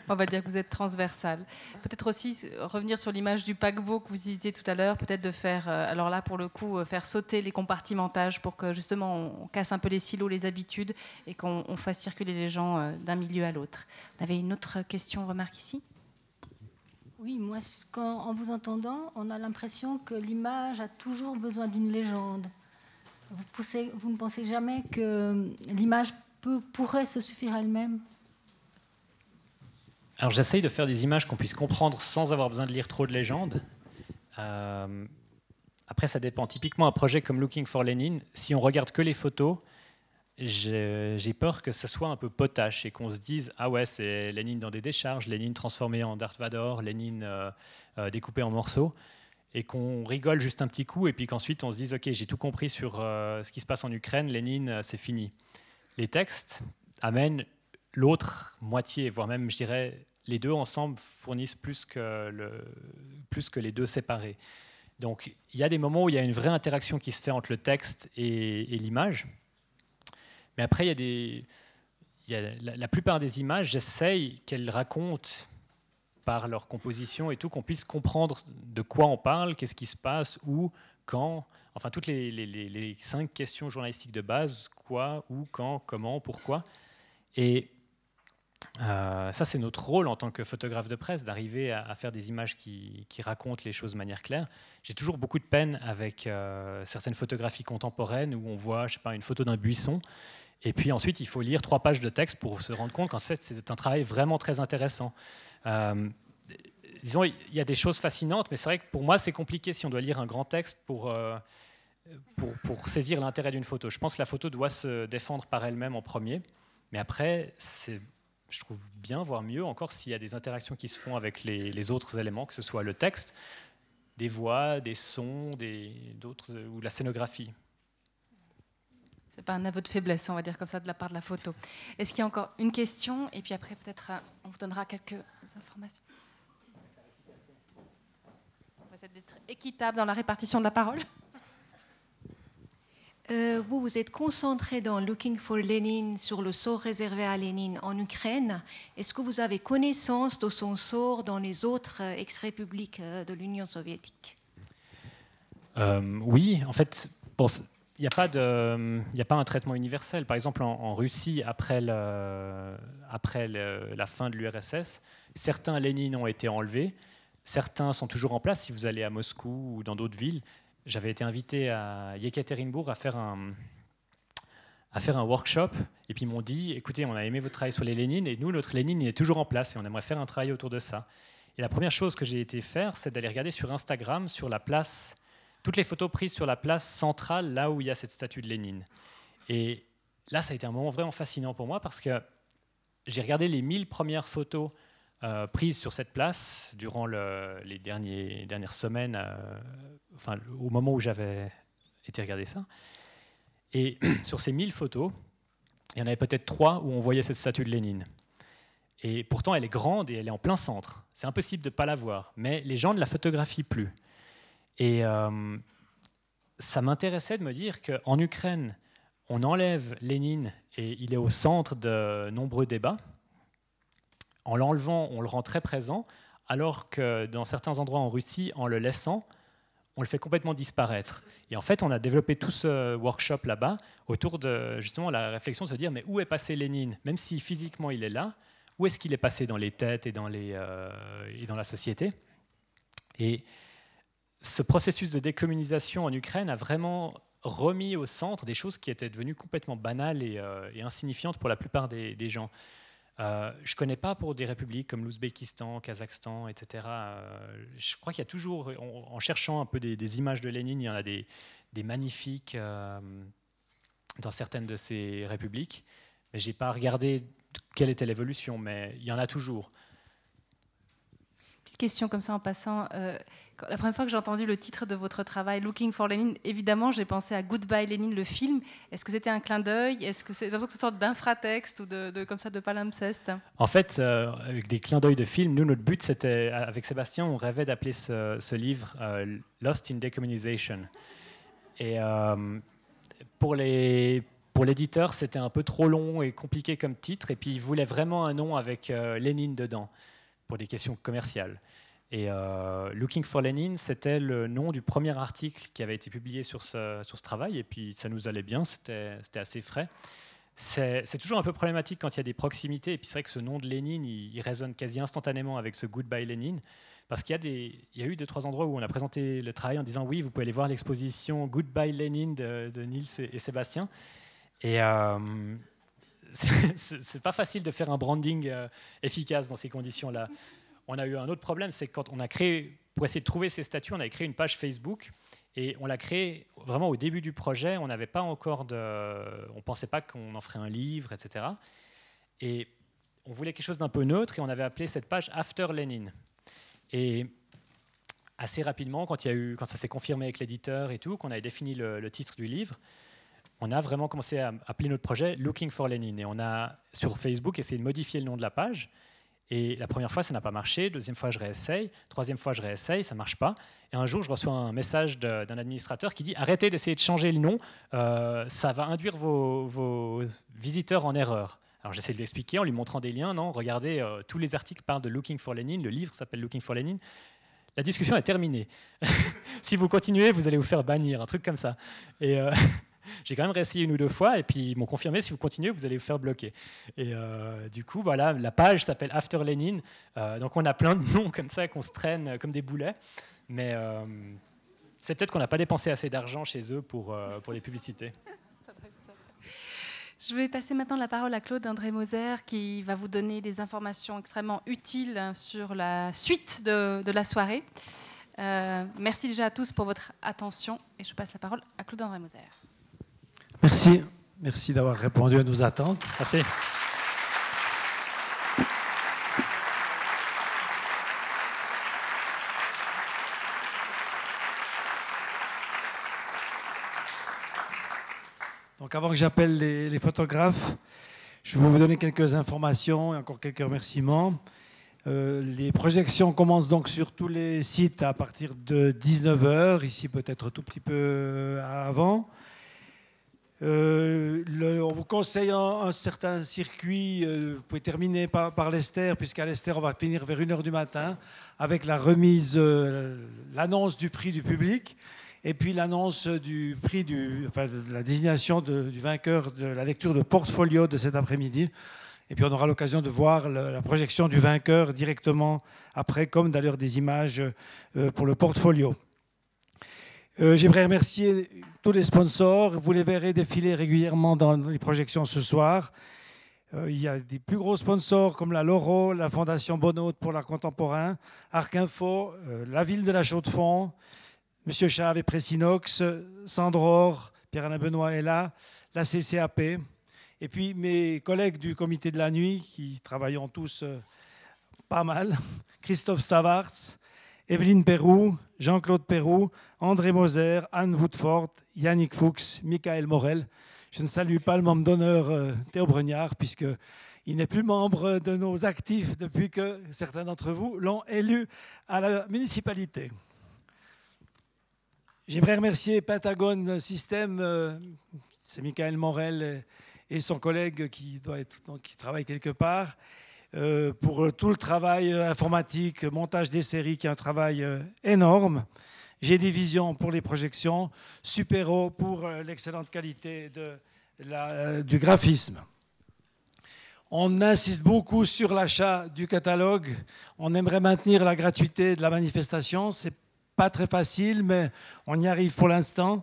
On va dire que vous êtes transversal. Peut-être aussi revenir sur l'image du paquebot que vous citiez tout à l'heure, peut-être de faire, euh, alors là pour le coup, euh, faire sauter les compartimentages pour que justement on casse un peu les silos, les habitudes et qu'on fasse circuler les gens euh, d'un milieu à l'autre. Vous avez une autre question, remarque ici? Oui, moi, quand, en vous entendant, on a l'impression que l'image a toujours besoin d'une légende. Vous, poussez, vous, ne pensez jamais que l'image pourrait se suffire elle-même? Alors j'essaye de faire des images qu'on puisse comprendre sans avoir besoin de lire trop de légendes. Euh, après, ça dépend. Typiquement, un projet comme Looking for Lenin, si on regarde que les photos, j'ai peur que ça soit un peu potache et qu'on se dise ah ouais c'est Lénine dans des décharges, Lénine transformé en Darth Vader, Lénine euh, euh, découpé en morceaux et qu'on rigole juste un petit coup et puis qu'ensuite on se dise ok j'ai tout compris sur ce qui se passe en Ukraine, Lénine c'est fini. Les textes amènent l'autre moitié, voire même je dirais les deux ensemble fournissent plus que, les deux séparés. Donc il y a des moments où il y a une vraie interaction qui se fait entre le texte et, l'image. Mais après, il y a la, plupart des images, j'essaye qu'elles racontent par leur composition et tout, qu'on puisse comprendre de quoi on parle, qu'est-ce qui se passe, où, quand, enfin toutes les, les, les, cinq questions journalistiques de base, quoi, où, quand, comment, pourquoi. Et euh, ça, c'est notre rôle en tant que photographe de presse, d'arriver à, faire des images qui, racontent les choses de manière claire. J'ai toujours beaucoup de peine avec euh, certaines photographies contemporaines où on voit, je sais pas, une photo d'un buisson, et puis ensuite il faut lire trois pages de texte pour se rendre compte qu'en fait c'est un travail vraiment très intéressant. Euh, disons, il y a des choses fascinantes, mais c'est vrai que pour moi c'est compliqué si on doit lire un grand texte pour, saisir l'intérêt d'une photo. Je pense que la photo doit se défendre par elle-même en premier, mais après c'est je trouve bien, voire mieux encore s'il y a des interactions qui se font avec les, autres éléments, que ce soit le texte, des voix, des sons, d'autres ou la scénographie. C'est pas un aveu de faiblesse, on va dire comme ça, de la part de la photo. Est-ce qu'il y a encore une question? Et puis après, peut-être, euh, on vous donnera quelques informations. On va essayer d'être équitable dans la répartition de la parole. Euh, vous vous êtes concentré dans Looking for Lenin sur le sort réservé à Lénine en Ukraine. Est-ce que vous avez connaissance de son sort dans les autres euh, ex-républiques euh, de l'Union soviétique? Oui, en fait, il n'y a, pas un traitement universel. Par exemple, en, Russie, après, la fin de l'URSS, certains Lénines ont été enlevés, certains sont toujours en place. Si vous allez à Moscou ou dans d'autres villes, j'avais été invité à Yekaterinbourg à faire un, à faire un workshop. Et puis ils m'ont dit, écoutez, on a aimé votre travail sur les Lénines, et nous, notre Lénine, il est toujours en place, et on aimerait faire un travail autour de ça. Et la première chose que j'ai été faire, c'est d'aller regarder sur Instagram, sur la place, toutes les photos prises sur la place centrale, là où il y a cette statue de Lénine. Et là, ça a été un moment vraiment fascinant pour moi, parce que j'ai regardé les 1000 premières photos euh, prise sur cette place durant les dernières semaines, euh, enfin, au moment où j'avais été regarder ça. Et sur ces 1000 photos, il y en avait peut-être trois où on voyait cette statue de Lénine. Et pourtant, elle est grande et elle est en plein centre. C'est impossible de ne pas la voir. Mais les gens ne la photographient plus. Et euh, ça m'intéressait de me dire qu'en Ukraine, on enlève Lénine et il est au centre de nombreux débats en l'enlevant, on le rend très présent, alors que dans certains endroits en Russie, en le laissant, on le fait complètement disparaître. Et en fait, on a développé tout ce workshop là-bas autour de justement la réflexion de se dire mais où est passé Lénine? Même si physiquement il est là, où est-ce qu'il est passé dans les têtes et dans, les, euh, et dans la société? Et ce processus de décommunisation en Ukraine a vraiment remis au centre des choses qui étaient devenues complètement banales et, euh, insignifiantes pour la plupart des gens. Euh, je ne connais pas pour des républiques comme l'Ouzbékistan, Kazakhstan, etc. Euh, je crois qu'il y a toujours, en, cherchant un peu des, images de Lénine, il y en a des, magnifiques euh, dans certaines de ces républiques. Mais je n'ai pas regardé quelle était l'évolution, mais il y en a toujours. Petite question comme ça en passant. La première fois que j'ai entendu le titre de votre travail, Looking for Lenin, évidemment, j'ai pensé à Goodbye Lenin, le film. Est-ce que c'était un clin d'œil? Est-ce que c'est une sorte d'infratexte ou de, comme ça de palimpseste? En fait, euh, avec des clins d'œil de film, nous, notre but, c'était, avec Sébastien, on rêvait d'appeler ce, livre euh, Lost in Decommunization. Et euh, pour l'éditeur, c'était un peu trop long et compliqué comme titre, et puis il voulait vraiment un nom avec Lénine dedans, pour des questions commerciales. Et euh, Looking for Lenin, c'était le nom du premier article qui avait été publié sur ce, sur ce travail, et puis ça nous allait bien, c'était assez frais. C'est toujours un peu problématique quand il y a des proximités, et puis c'est vrai que ce nom de Lénine, il, résonne quasi instantanément avec ce Goodbye Lénine, parce qu'il y, y, a eu deux, trois endroits où on a présenté le travail en disant oui, vous pouvez aller voir l'exposition Goodbye Lénine de, Niels et, Sébastien. Euh, c'est pas facile de faire un branding euh, efficace dans ces conditions-là on a eu un autre problème, c'est quand on a créé, pour essayer de trouver ces statuts, on a créé une page Facebook et on l'a créée vraiment au début du projet. On n'avait pas encore de, on pensait pas qu'on en ferait un livre, etc. Et on voulait quelque chose d'un peu neutre et on avait appelé cette page After Lenin. Et assez rapidement, quand, il y a eu, quand ça s'est confirmé avec l'éditeur et tout, qu'on avait défini le, le, titre du livre, on a vraiment commencé à appeler notre projet Looking for Lenin. Et on a, sur Facebook, essayé de modifier le nom de la page. Et la première fois, ça n'a pas marché. Deuxième fois, je réessaye. Troisième fois, je réessaye. Ça ne marche pas. Et un jour, je reçois un message d'un administrateur qui dit Arrêtez d'essayer de changer le nom. Euh, ça va induire vos, visiteurs en erreur. Alors j'essaie de lui expliquer en lui montrant des liens. Non, regardez, euh, tous les articles parlent de Looking for Lenin. Le livre s'appelle Looking for Lenin. La discussion est terminée. si vous continuez, vous allez vous faire bannir, un truc comme ça. Et euh, J'ai quand même réessayé une ou deux fois et puis ils m'ont confirmé si vous continuez, vous allez vous faire bloquer. Et euh, du coup, voilà, la page s'appelle After Lenin. Euh, donc on a plein de noms comme ça qu'on se traîne comme des boulets. Mais euh, c'est peut-être qu'on n'a pas dépensé assez d'argent chez eux pour, pour les publicités. Je vais passer maintenant la parole à Claude André Moser qui va vous donner des informations extrêmement utiles sur la suite de, de la soirée. merci déjà à tous pour votre attention et je passe la parole à Claude André Moser. Merci. Merci d'avoir répondu à nos attentes. Merci. Donc avant que j'appelle les, photographes, je vais vous donner quelques informations et encore quelques remerciements. Euh, les projections commencent donc sur tous les sites à partir de 19h, ici peut-être tout petit peu euh, avant. Euh, on vous conseille un, certain circuit. euh, vous pouvez terminer par, par l'Esther, puisqu'à l'Esther, on va finir vers 1h du matin avec la remise, euh, l'annonce du prix du public et puis l'annonce du prix, du, enfin, la désignation du vainqueur de la lecture de portfolio de cet après-midi. Et puis on aura l'occasion de voir la projection du vainqueur directement après, comme d'ailleurs des images euh, pour le portfolio. J'aimerais remercier tous les sponsors. Vous les verrez défiler régulièrement dans les projections ce soir. Euh, il y a des plus gros sponsors comme la Loro, la Fondation Bonhôte pour l'art contemporain, Arc Info, euh, la ville de la Chaux-de-Fonds, Monsieur Chave et Pressinox, Sandror, Pierre-Alain Benoît est là, la CCAP, et puis mes collègues du comité de la nuit qui travaillons tous euh, pas mal, Christophe Stavarts, Evelyne Perrou, Jean-Claude Perrou, André Moser, Anne Woodford, Yannick Fuchs, Michael Morel. Je ne salue pas le membre d'honneur euh, Théo Bregnard, puisqu'il n'est plus membre de nos actifs depuis que certains d'entre vous l'ont élu à la municipalité. J'aimerais remercier Pentagone System, euh, c'est Michael Morel et son collègue qui, doit qui travaille quelque part, euh, pour tout le travail informatique, montage des séries, qui est un travail énorme. J'ai des visions pour les projections, Supero pour euh, l'excellente qualité euh, du graphisme. On insiste beaucoup sur l'achat du catalogue. On aimerait maintenir la gratuité de la manifestation. C'est pas très facile, mais on y arrive pour l'instant.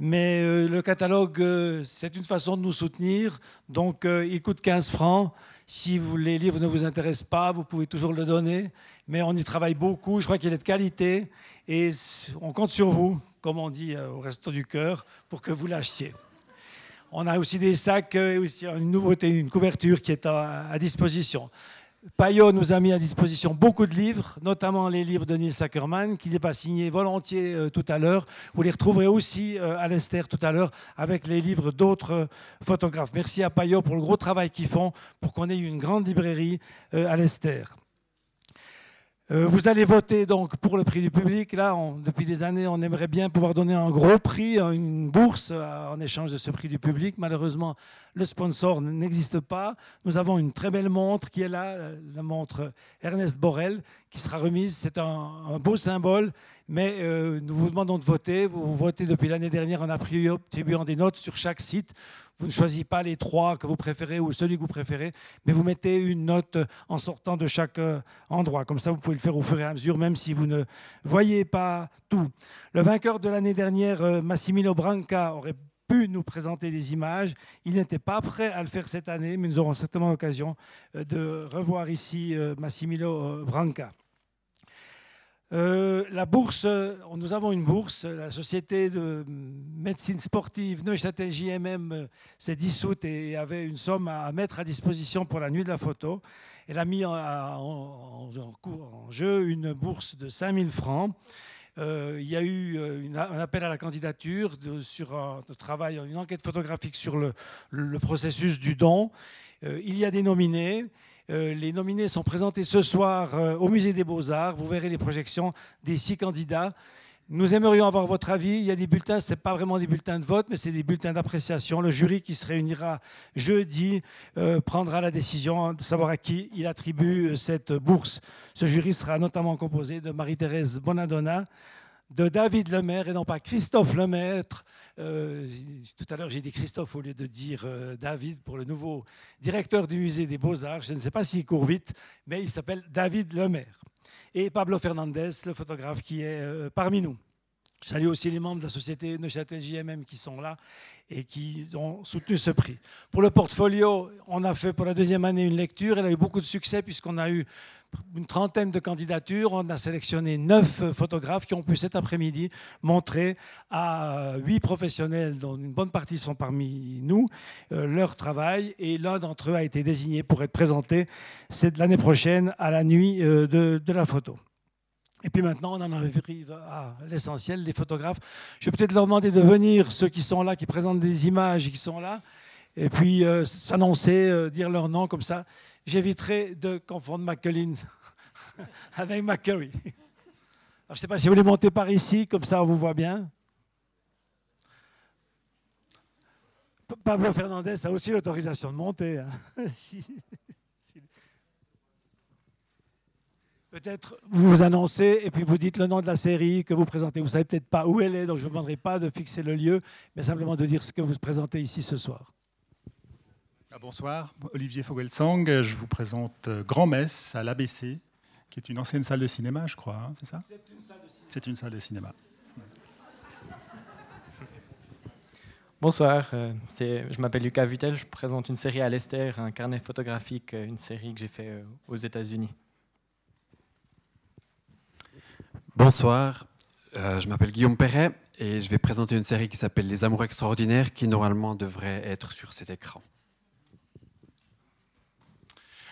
Mais euh, le catalogue, euh, c'est une façon de nous soutenir. Donc, euh, il coûte 15 francs. Si vous, les livres ne vous intéressent pas, vous pouvez toujours le donner. Mais on y travaille beaucoup. Je crois qu'il est de qualité. Et on compte sur vous, comme on dit au Resto du Cœur, pour que vous l'achetiez. On a aussi des sacs, et aussi une nouveauté, une couverture qui est à disposition. Payot nous a mis à disposition beaucoup de livres, notamment les livres de Neil Ackerman, qui n'est pas signé volontiers euh, tout à l'heure. Vous les retrouverez aussi euh, à l'Esther tout à l'heure avec les livres d'autres euh, photographes. Merci à Payot pour le gros travail qu'ils font pour qu'on ait une grande librairie à l'Esther. Euh, vous allez voter donc pour le prix du public. Là, depuis des années, on aimerait bien pouvoir donner un gros prix, une bourse euh, en échange de ce prix du public. Malheureusement, le sponsor n'existe pas. Nous avons une très belle montre qui est là, euh, la montre Ernest Borel, qui sera remise. C'est un, beau symbole, mais euh, nous vous demandons de voter. Vous, votez depuis l'année dernière en attribuant des notes sur chaque site. Vous ne choisissez pas les trois que vous préférez ou celui que vous préférez, mais vous mettez une note en sortant de chaque euh, endroit. Comme ça, vous pouvez le faire au fur et à mesure, même si vous ne voyez pas tout. Le vainqueur de l'année dernière, euh, Massimiliano Branca, aurait pu nous présenter des images. Il n'était pas prêt à le faire cette année, mais nous aurons certainement l'occasion de revoir ici Massimiliano euh, Branca. Euh, la bourse, euh, nous avons une bourse, la société de médecine sportive Neuchâtel JMM euh, s'est dissoute et avait une somme à mettre à disposition pour la nuit de la photo. Elle a mis en, jeu une bourse de 5000 francs. Il y a eu un appel à la candidature sur un travail, une enquête photographique sur le, processus du don. Il y a des nominés. Euh, les nominés sont présentés ce soir euh, au Musée des Beaux-Arts. Vous verrez les projections des six candidats. Nous aimerions avoir votre avis. Il y a des bulletins, ce n'est pas vraiment des bulletins de vote, mais c'est des bulletins d'appréciation. Le jury qui se réunira jeudi euh, prendra la décision de savoir à qui il attribue cette bourse. Ce jury sera notamment composé de Marie-Thérèse Bonadonna, de David Lemaire et non pas Christophe Lemaître. Euh, tout à l'heure, j'ai dit Christophe au lieu de dire euh, David pour le nouveau directeur du musée des Beaux-Arts. Je ne sais pas s'il court vite, mais il s'appelle David Lemaire. Et Pablo Fernandez, le photographe qui est euh, parmi nous. Je salue aussi les membres de la société Neuchâtel JMM qui sont là et qui ont soutenu ce prix. Pour le portfolio, on a fait pour la deuxième année une lecture. Elle a eu beaucoup de succès puisqu'on a eu une trentaine de candidatures. On a sélectionné neuf photographes qui ont pu cet après-midi montrer à huit professionnels, dont une bonne partie sont parmi nous, euh, leur travail. Et l'un d'entre eux a été désigné pour être présenté l'année prochaine à la nuit euh, de la photo. Et puis maintenant, on en arrive à l'essentiel, les photographes. Je vais peut-être leur demander de venir, ceux qui sont là, qui présentent des images, qui sont là, et puis euh, s'annoncer, euh, dire leur nom comme ça. J'éviterai de confondre McCullin avec McCurry. je ne sais pas si vous voulez monter par ici, comme ça on vous voit bien. Pablo Fernandez a aussi l'autorisation de monter. Hein. Peut-être vous vous annoncez et puis vous dites le nom de la série que vous présentez. Vous ne savez peut-être pas où elle est, donc je ne vous demanderai pas de fixer le lieu, mais simplement de dire ce que vous présentez ici ce soir. Ah, bonsoir, Olivier Fogelsang. Je vous présente euh, Grand Messe à l'ABC, qui est une ancienne salle de cinéma, je crois, hein, c'est ça? C'est une salle de cinéma. C'est une salle de cinéma. Bonsoir, euh, je m'appelle Lucas Vittel, je présente une série à l'Ester, un carnet photographique, euh, une série que j'ai fait aux États-Unis. Bonsoir, euh, je m'appelle Guillaume Perret et je vais présenter une série qui s'appelle Les Amours extraordinaires qui normalement devrait être sur cet écran.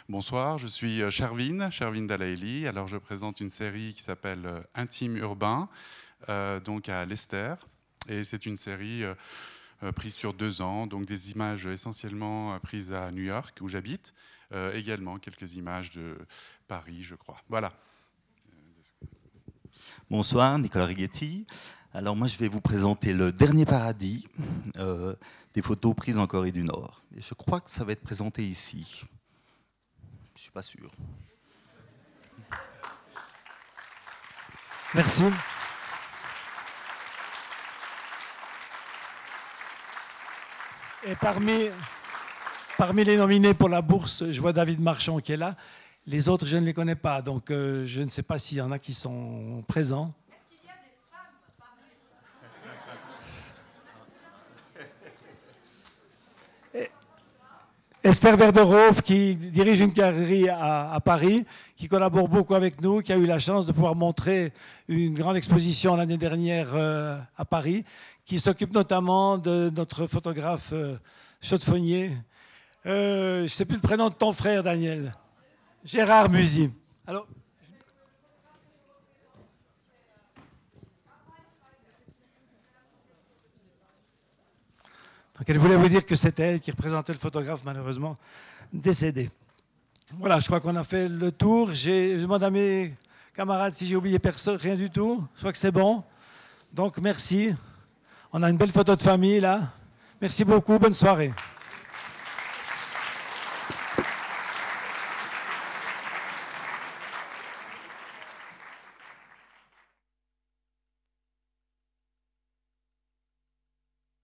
Bonsoir, je suis euh, Shervin, Shervin Dalaeli. Alors je présente une série qui s'appelle euh, Intime urbain, donc à Leicester. Et c'est une série prise sur deux ans, donc des images essentiellement prises à New York où j'habite, également quelques images de Paris, je crois. Voilà. Bonsoir, Nicolas Righetti. Alors moi, je vais vous présenter le dernier paradis euh, des photos prises en Corée du Nord. Je crois que ça va être présenté ici. Je ne suis pas sûr. Merci. Et parmi les nominés pour la bourse, je vois David Marchand qui est là. Les autres, je ne les connais pas, donc euh, je ne sais pas s'il y en a qui sont présents. Est-ce qu'il y a des femmes parmi Esther Verderhof, qui dirige une galerie à, Paris, qui collabore beaucoup avec nous, qui a eu la chance de pouvoir montrer une grande exposition l'année dernière euh, à Paris, qui s'occupe notamment de notre photographe euh, chaudefonnier. je ne sais plus le prénom de ton frère, Daniel. Gérard Musy. Alors, Donc elle voulait vous dire que c'était elle qui représentait le photographe malheureusement décédé. Voilà, je crois qu'on a fait le tour. Je demande à mes camarades si j'ai oublié personne, rien du tout. Je crois que c'est bon. Donc merci. On a une belle photo de famille là. Merci beaucoup, bonne soirée.